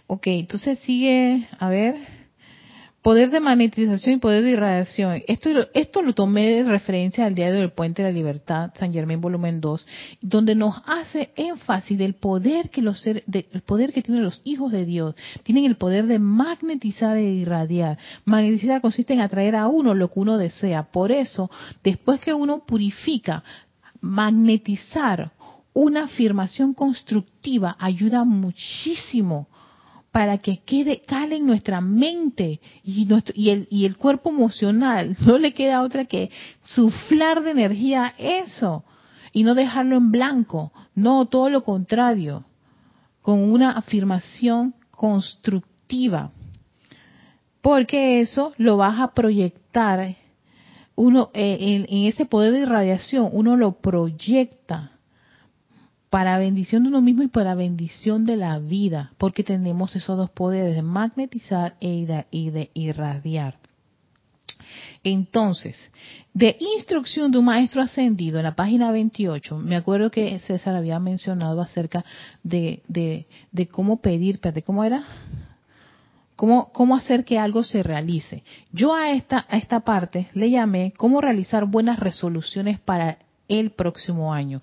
Ok, entonces sigue, a ver. Poder de magnetización y poder de irradiación. Esto, esto lo tomé de referencia al diario del Puente de la Libertad, San Germán volumen 2, donde nos hace énfasis del poder que los del poder que tienen los hijos de Dios. Tienen el poder de magnetizar e irradiar. Magnetizar consiste en atraer a uno lo que uno desea. Por eso, después que uno purifica, magnetizar una afirmación constructiva ayuda muchísimo para que quede, cale en nuestra mente y, el cuerpo emocional. No le queda otra que suflar de energía eso y no dejarlo en blanco. No, todo lo contrario, con una afirmación constructiva. Porque eso lo vas a proyectar uno eh, en, en ese poder de irradiación, uno lo proyecta para bendición de uno mismo y para bendición de la vida, porque tenemos esos dos poderes de magnetizar e de irradiar. Entonces, de instrucción de un maestro ascendido, en la página 28, me acuerdo que César había mencionado acerca de, de, cómo pedir, de ¿cómo era? Cómo, cómo, hacer que algo se realice. Yo a esta, a esta parte le llamé cómo realizar buenas resoluciones para el próximo año.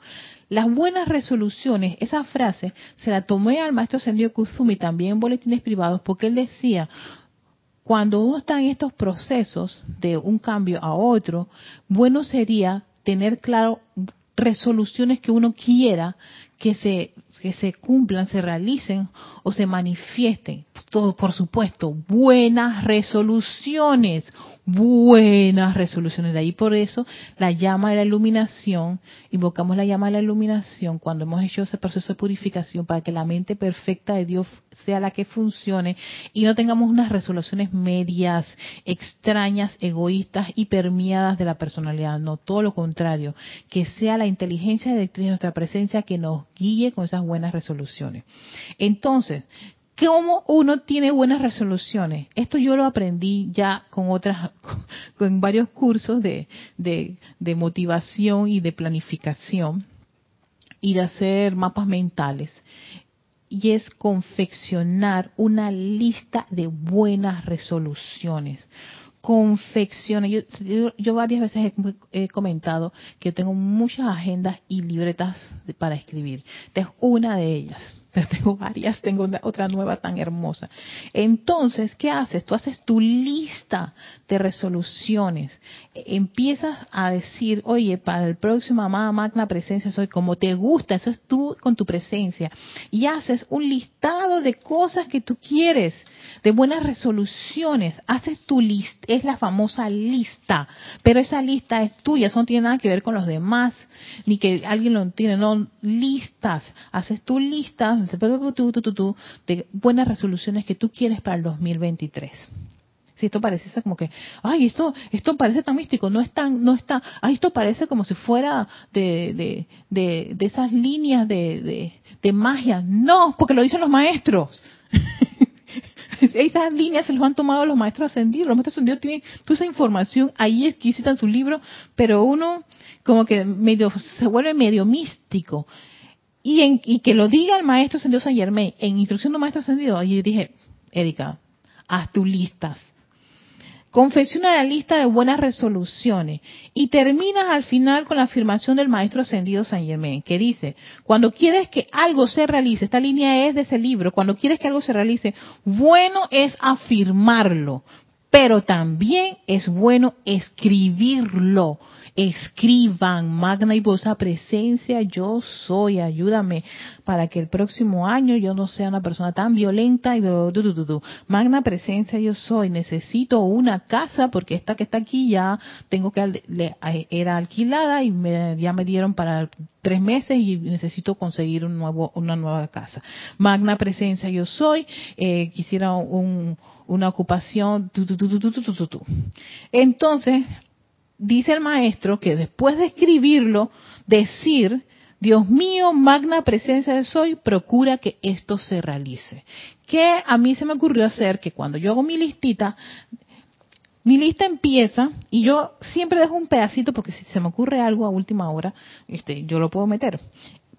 Las buenas resoluciones, esa frase se la tomé al maestro Sendio Kuzumi también en boletines privados porque él decía, cuando uno está en estos procesos de un cambio a otro, bueno sería tener claro resoluciones que uno quiera que se, que se cumplan, se realicen o se manifiesten. Todo, por supuesto, buenas resoluciones, buenas resoluciones. De ahí por eso la llama de la iluminación, invocamos la llama de la iluminación cuando hemos hecho ese proceso de purificación para que la mente perfecta de Dios sea la que funcione y no tengamos unas resoluciones medias, extrañas, egoístas y permeadas de la personalidad. No, todo lo contrario, que sea la inteligencia de nuestra presencia que nos guíe con esas buenas resoluciones. Entonces, cómo uno tiene buenas resoluciones. Esto yo lo aprendí ya con otras, con varios cursos de, de, motivación y de planificación y de hacer mapas mentales. Y es confeccionar una lista de buenas resoluciones confeccione. Yo, varias veces he, comentado que tengo muchas agendas y libretas para escribir. Esta es una de ellas tengo varias, tengo otra nueva tan hermosa. Entonces, ¿qué haces? Tú haces tu lista de resoluciones. Empiezas a decir, oye, para el próximo amada magna presencia soy como te gusta, eso es tú con tu presencia. Y haces un listado de cosas que tú quieres, de buenas resoluciones. Haces tu lista, es la famosa lista, pero esa lista es tuya, eso no tiene nada que ver con los demás, ni que alguien lo tiene, no, listas. Haces tu lista de buenas resoluciones que tú quieres para el 2023. Si esto parece como que, ay, esto, esto parece tan místico, no es tan, no está, ay, esto parece como si fuera de, de, de, esas líneas de, de, magia. No, porque lo dicen los maestros. Esas líneas se los han tomado los maestros ascendidos. Los maestros ascendidos tienen toda esa información ahí exquisita en su libro, pero uno como que medio se vuelve medio místico. Y, en, que lo diga el maestro ascendido San Germain, en instrucción de maestro ascendido, y dije, Erika, haz tus listas. Confecciona la lista de buenas resoluciones y terminas al final con la afirmación del maestro ascendido San Germain, que dice, cuando quieres que algo se realice, esta línea es de ese libro, cuando quieres que algo se realice, bueno es afirmarlo, pero también es bueno escribirlo escriban, magna y vosa presencia, yo soy, ayúdame para que el próximo año yo no sea una persona tan violenta y magna presencia yo soy, necesito una casa porque esta que está aquí ya tengo que era alquilada y me, ya me dieron para tres meses y necesito conseguir un nuevo, una nueva casa. Magna presencia yo soy, eh, quisiera un, una ocupación, entonces dice el maestro que después de escribirlo, decir, Dios mío, magna presencia de soy, procura que esto se realice. Que a mí se me ocurrió hacer que cuando yo hago mi listita, mi lista empieza y yo siempre dejo un pedacito porque si se me ocurre algo a última hora, este, yo lo puedo meter.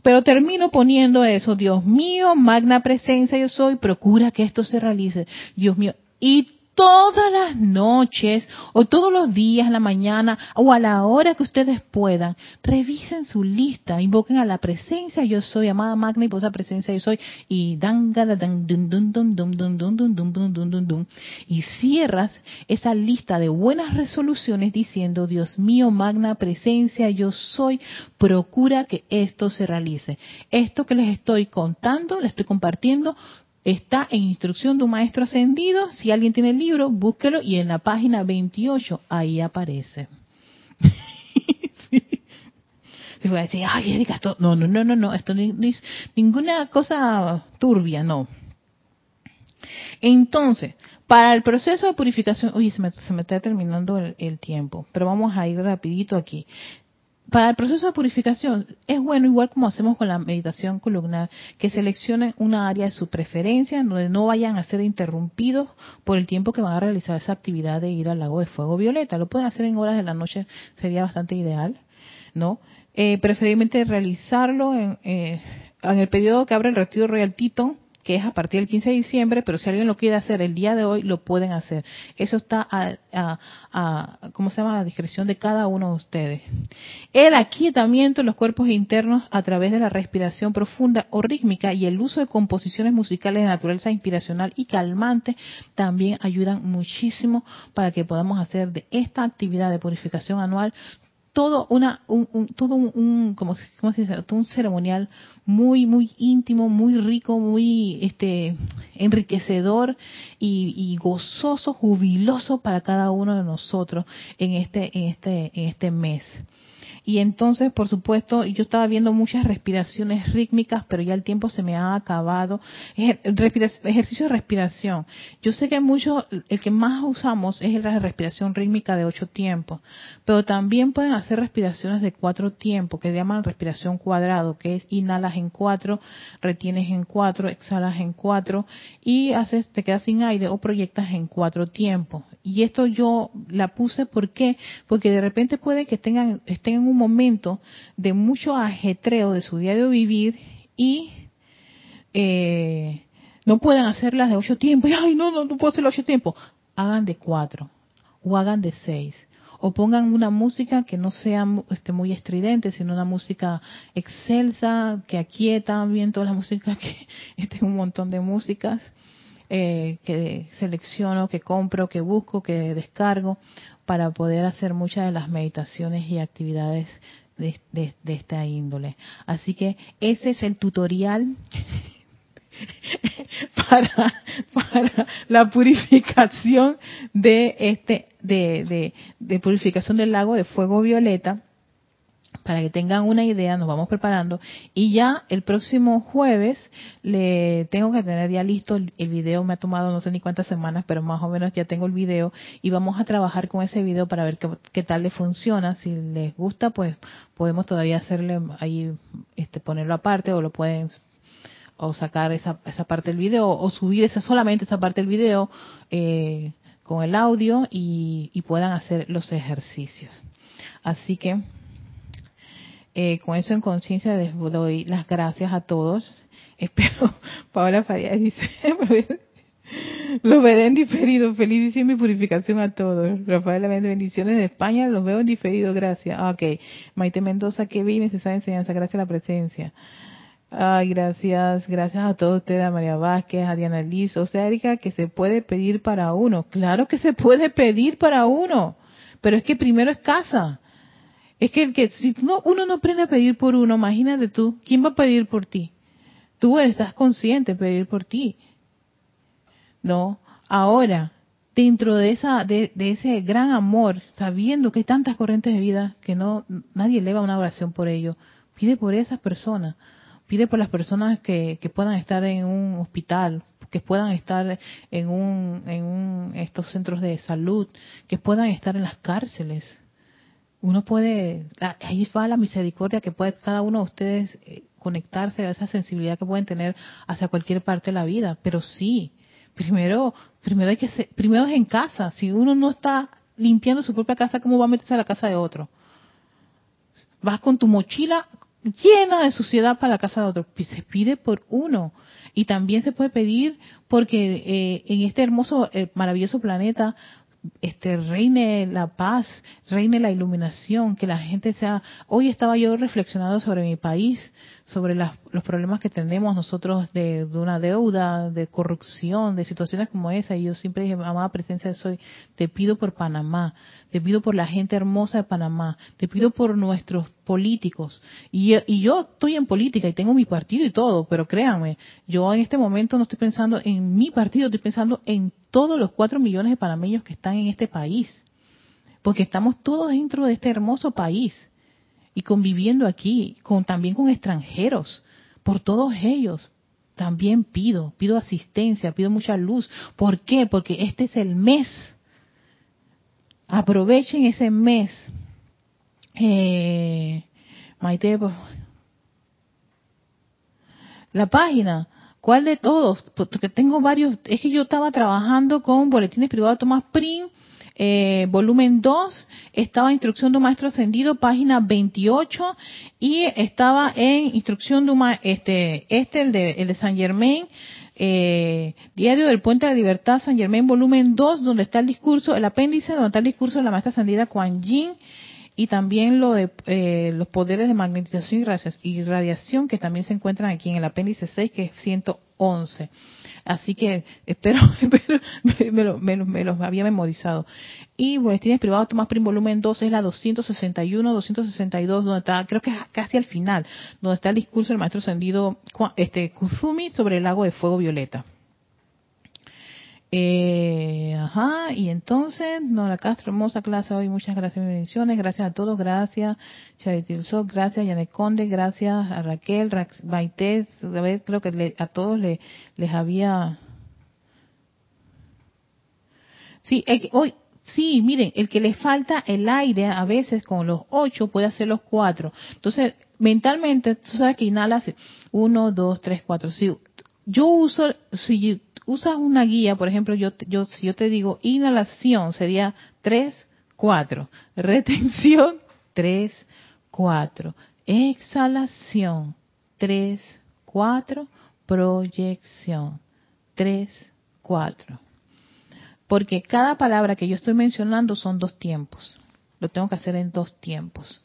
Pero termino poniendo eso, Dios mío, magna presencia yo soy, procura que esto se realice. Dios mío, y todas las noches o todos los días, en la mañana o a la hora que ustedes puedan, revisen su lista, invoquen a la presencia yo soy, amada magna y posa presencia yo soy, y dan y cierras esa lista de buenas resoluciones diciendo, Dios mío, magna presencia yo soy, procura que esto se realice. Esto que les estoy contando, les estoy compartiendo, Está en instrucción de un maestro ascendido. Si alguien tiene el libro, búsquelo y en la página 28 ahí aparece. sí. Voy a decir, ay, Erika, no, no, no, no, no, esto no, es ninguna cosa turbia, no. Entonces, para el proceso de purificación, uy, se me, se me está terminando el, el, tiempo, pero vamos a ir rapidito aquí para el proceso de purificación es bueno, igual como hacemos con la meditación columnar, que seleccionen una área de su preferencia donde no vayan a ser interrumpidos por el tiempo que van a realizar esa actividad de ir al lago de fuego violeta. Lo pueden hacer en horas de la noche, sería bastante ideal, ¿no? Eh, preferiblemente realizarlo en, eh, en el periodo que abre el retiro Royal Tito, que es a partir del 15 de diciembre, pero si alguien lo quiere hacer el día de hoy, lo pueden hacer. Eso está a, a, ¿cómo se llama?, a discreción de cada uno de ustedes. El aquietamiento de los cuerpos internos a través de la respiración profunda o rítmica y el uso de composiciones musicales de naturaleza inspiracional y calmante también ayudan muchísimo para que podamos hacer de esta actividad de purificación anual todo una un, todo un, como, se dice? un ceremonial muy muy íntimo muy rico muy este enriquecedor y, y, gozoso jubiloso para cada uno de nosotros en este en este en este mes y entonces, por supuesto, yo estaba viendo muchas respiraciones rítmicas, pero ya el tiempo se me ha acabado. Ejercicio de respiración. Yo sé que mucho, el que más usamos es la respiración rítmica de ocho tiempos, pero también pueden hacer respiraciones de cuatro tiempos, que llaman respiración cuadrado, que es inhalas en cuatro, retienes en cuatro, exhalas en cuatro y haces, te quedas sin aire o proyectas en cuatro tiempos. Y esto yo la puse, ¿por qué? Porque de repente puede que tengan, estén en un momento de mucho ajetreo de su diario vivir y eh, no puedan hacerlas de ocho tiempos. Ay, no, no, no puedo hacer ocho tiempos. Hagan de cuatro. o hagan de seis o pongan una música que no sea este, muy estridente, sino una música excelsa, que aquieta bien todas las músicas, que este un montón de músicas eh, que selecciono, que compro, que busco, que descargo, para poder hacer muchas de las meditaciones y actividades de, de esta índole. Así que ese es el tutorial para, para la purificación de este de, de, purificación del lago de fuego violeta para que tengan una idea, nos vamos preparando. Y ya el próximo jueves le tengo que tener ya listo el, video, me ha tomado no sé ni cuántas semanas, pero más o menos ya tengo el video. Y vamos a trabajar con ese video para ver qué, tal le funciona, si les gusta pues podemos todavía hacerle ahí este ponerlo aparte o lo pueden o sacar esa, esa parte del video o subir esa, solamente esa parte del video eh, con el audio y, puedan hacer los ejercicios. Así que eh, con eso en conciencia les doy las gracias a todos. Espero, Paola Farías dice, los veré en diferido. Feliz diciembre y purificación a todos. Rafael, bendiciones de España, los veo en diferido, gracias. Ah, ok. Maite Mendoza, que vi necesaria enseñanza, gracias a la presencia. Ay, gracias, gracias a todos ustedes, a María Vázquez, a Diana Liz, o sea, Erika, que se puede pedir para uno. Claro que se puede pedir para uno, pero es que primero es casa. Es que, el que si no, uno no aprende a pedir por uno, imagínate tú, ¿quién va a pedir por ti? Tú estás consciente de pedir por ti. No, ahora, dentro de esa de, ese gran amor, sabiendo que hay tantas corrientes de vida que no nadie eleva una oración por ello, pide por esas personas pide por las personas que, puedan estar en un hospital, que puedan estar en un, en un, estos centros de salud, que puedan estar en las cárceles. Uno puede, ahí va la misericordia que puede cada uno de ustedes eh, conectarse a esa sensibilidad que pueden tener hacia cualquier parte de la vida, pero sí, primero, primero hay que ser, primero es en casa. Si uno no está limpiando su propia casa, ¿cómo va a meterse a la casa de otro? Vas con tu mochila llena de suciedad para la casa de otro. Se pide por uno. Y también se puede pedir porque eh, en este hermoso, eh, maravilloso planeta este reine la paz, reine la iluminación, que la gente sea. Hoy estaba yo reflexionando sobre mi país, sobre los problemas que tenemos nosotros de, una deuda, de corrupción, de situaciones como esa. Y yo siempre dije, amada presencia de soy, te pido por Panamá, te pido por la gente hermosa de Panamá, te pido por nuestros políticos. Y, y yo estoy en política y tengo mi partido y todo, pero créanme, yo en este momento no estoy pensando en mi partido, estoy pensando en todos los cuatro millones de panameños que están en este país. Porque estamos todos dentro de este hermoso país y conviviendo aquí, con, también con extranjeros, por todos ellos. También pido, pido asistencia, pido mucha luz. ¿Por qué? Porque este es el mes. Aprovechen ese mes. Eh, Maite, pues, la página, ¿cuál de todos? Porque tengo varios, es que yo estaba trabajando con boletines privados Tomás Prim, eh, volumen 2, estaba Instrucción de un Maestro Ascendido, página 28, y estaba en Instrucción de este, este, el de, el de San Germain, eh, Diario del Puente de la Libertad, San Germain, volumen 2, donde está el discurso, el apéndice, donde está el discurso de la Maestra Ascendida Kuan Yin, y también lo de eh, los poderes de magnetización y radiación que también se encuentran aquí en el apéndice 6 que es 111 así que espero, espero me, me, los había memorizado. Y boletines privados Tomás Prim volumen 2 es la 261 262 donde está creo que es casi al final donde está el discurso del maestro ascendido este Kuzumi sobre el lago de fuego violeta eh, ajá, y entonces, Nora Castro, hermosa clase hoy, muchas gracias bendiciones, gracias a todos, gracias, Charitilso, gracias, Yanet Conde, gracias a Raquel, Rax, Baité, a ver, creo que a todos le, les había... Sí, hoy, sí, miren, el que le falta el aire a veces con los ocho puede hacer los cuatro. Entonces, mentalmente, tú sabes que inhalas uno, dos, tres, cuatro. Si yo uso, si usas una guía, por ejemplo, yo, yo, si yo te digo inhalación sería 3, 4, retención 3, 4, exhalación 3, 4, proyección 3, 4. porque cada palabra que yo estoy mencionando son dos tiempos. Lo tengo que hacer en dos tiempos.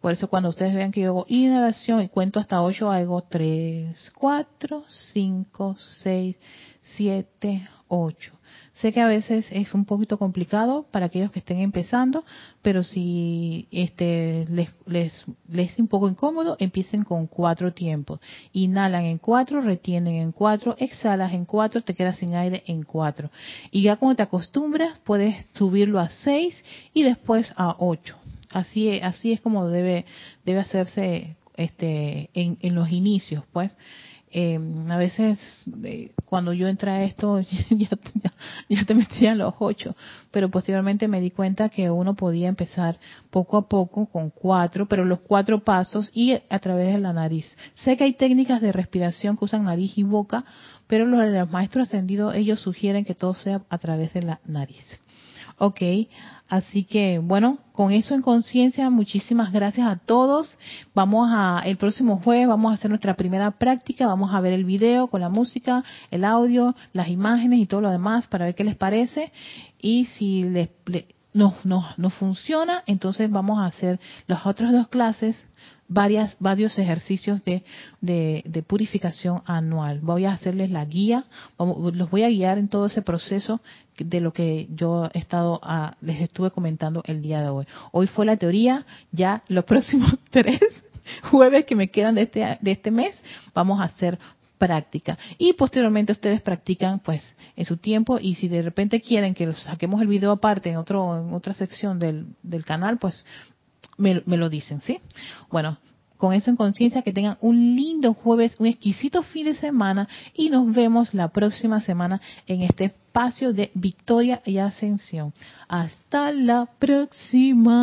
Por eso cuando ustedes vean que yo hago inhalación y cuento hasta ocho, hago tres, cuatro, cinco, seis, siete, ocho. Sé que a veces es un poquito complicado para aquellos que estén empezando, pero si este les, les, les es un poco incómodo, empiecen con cuatro tiempos. Inhalan en cuatro, retienen en cuatro, exhalas en cuatro, te quedas sin aire en cuatro. Y ya cuando te acostumbras, puedes subirlo a seis y después a ocho. Así es, así es como debe, debe hacerse este, en, en los inicios, pues. Eh, a veces cuando yo entré a esto ya, ya, te metían los ocho, pero posteriormente me di cuenta que uno podía empezar poco a poco con cuatro, pero los cuatro pasos y a través de la nariz. Sé que hay técnicas de respiración que usan nariz y boca, pero los, los maestros ascendidos ellos sugieren que todo sea a través de la nariz. Ok, así que bueno, con eso en conciencia, muchísimas gracias a todos. Vamos a, el próximo jueves vamos a hacer nuestra primera práctica, vamos a ver el video con la música, el audio, las imágenes y todo lo demás para ver qué les parece. Y si les, no, no, no funciona, entonces vamos a hacer las otras dos clases varias, varios ejercicios de, de, purificación anual. Voy a hacerles la guía, los voy a guiar en todo ese proceso de lo que yo he estado ah, les estuve comentando el día de hoy. Hoy fue la teoría, ya los próximos tres jueves que me quedan de este, de este mes vamos a hacer práctica y posteriormente ustedes practican pues en su tiempo y si de repente quieren que saquemos el video aparte en otro en otra sección del, del canal pues me, lo dicen, ¿sí? Bueno, con eso en conciencia, que tengan un lindo jueves, un exquisito fin de semana y nos vemos la próxima semana en este espacio de victoria y ascensión. Hasta la próxima.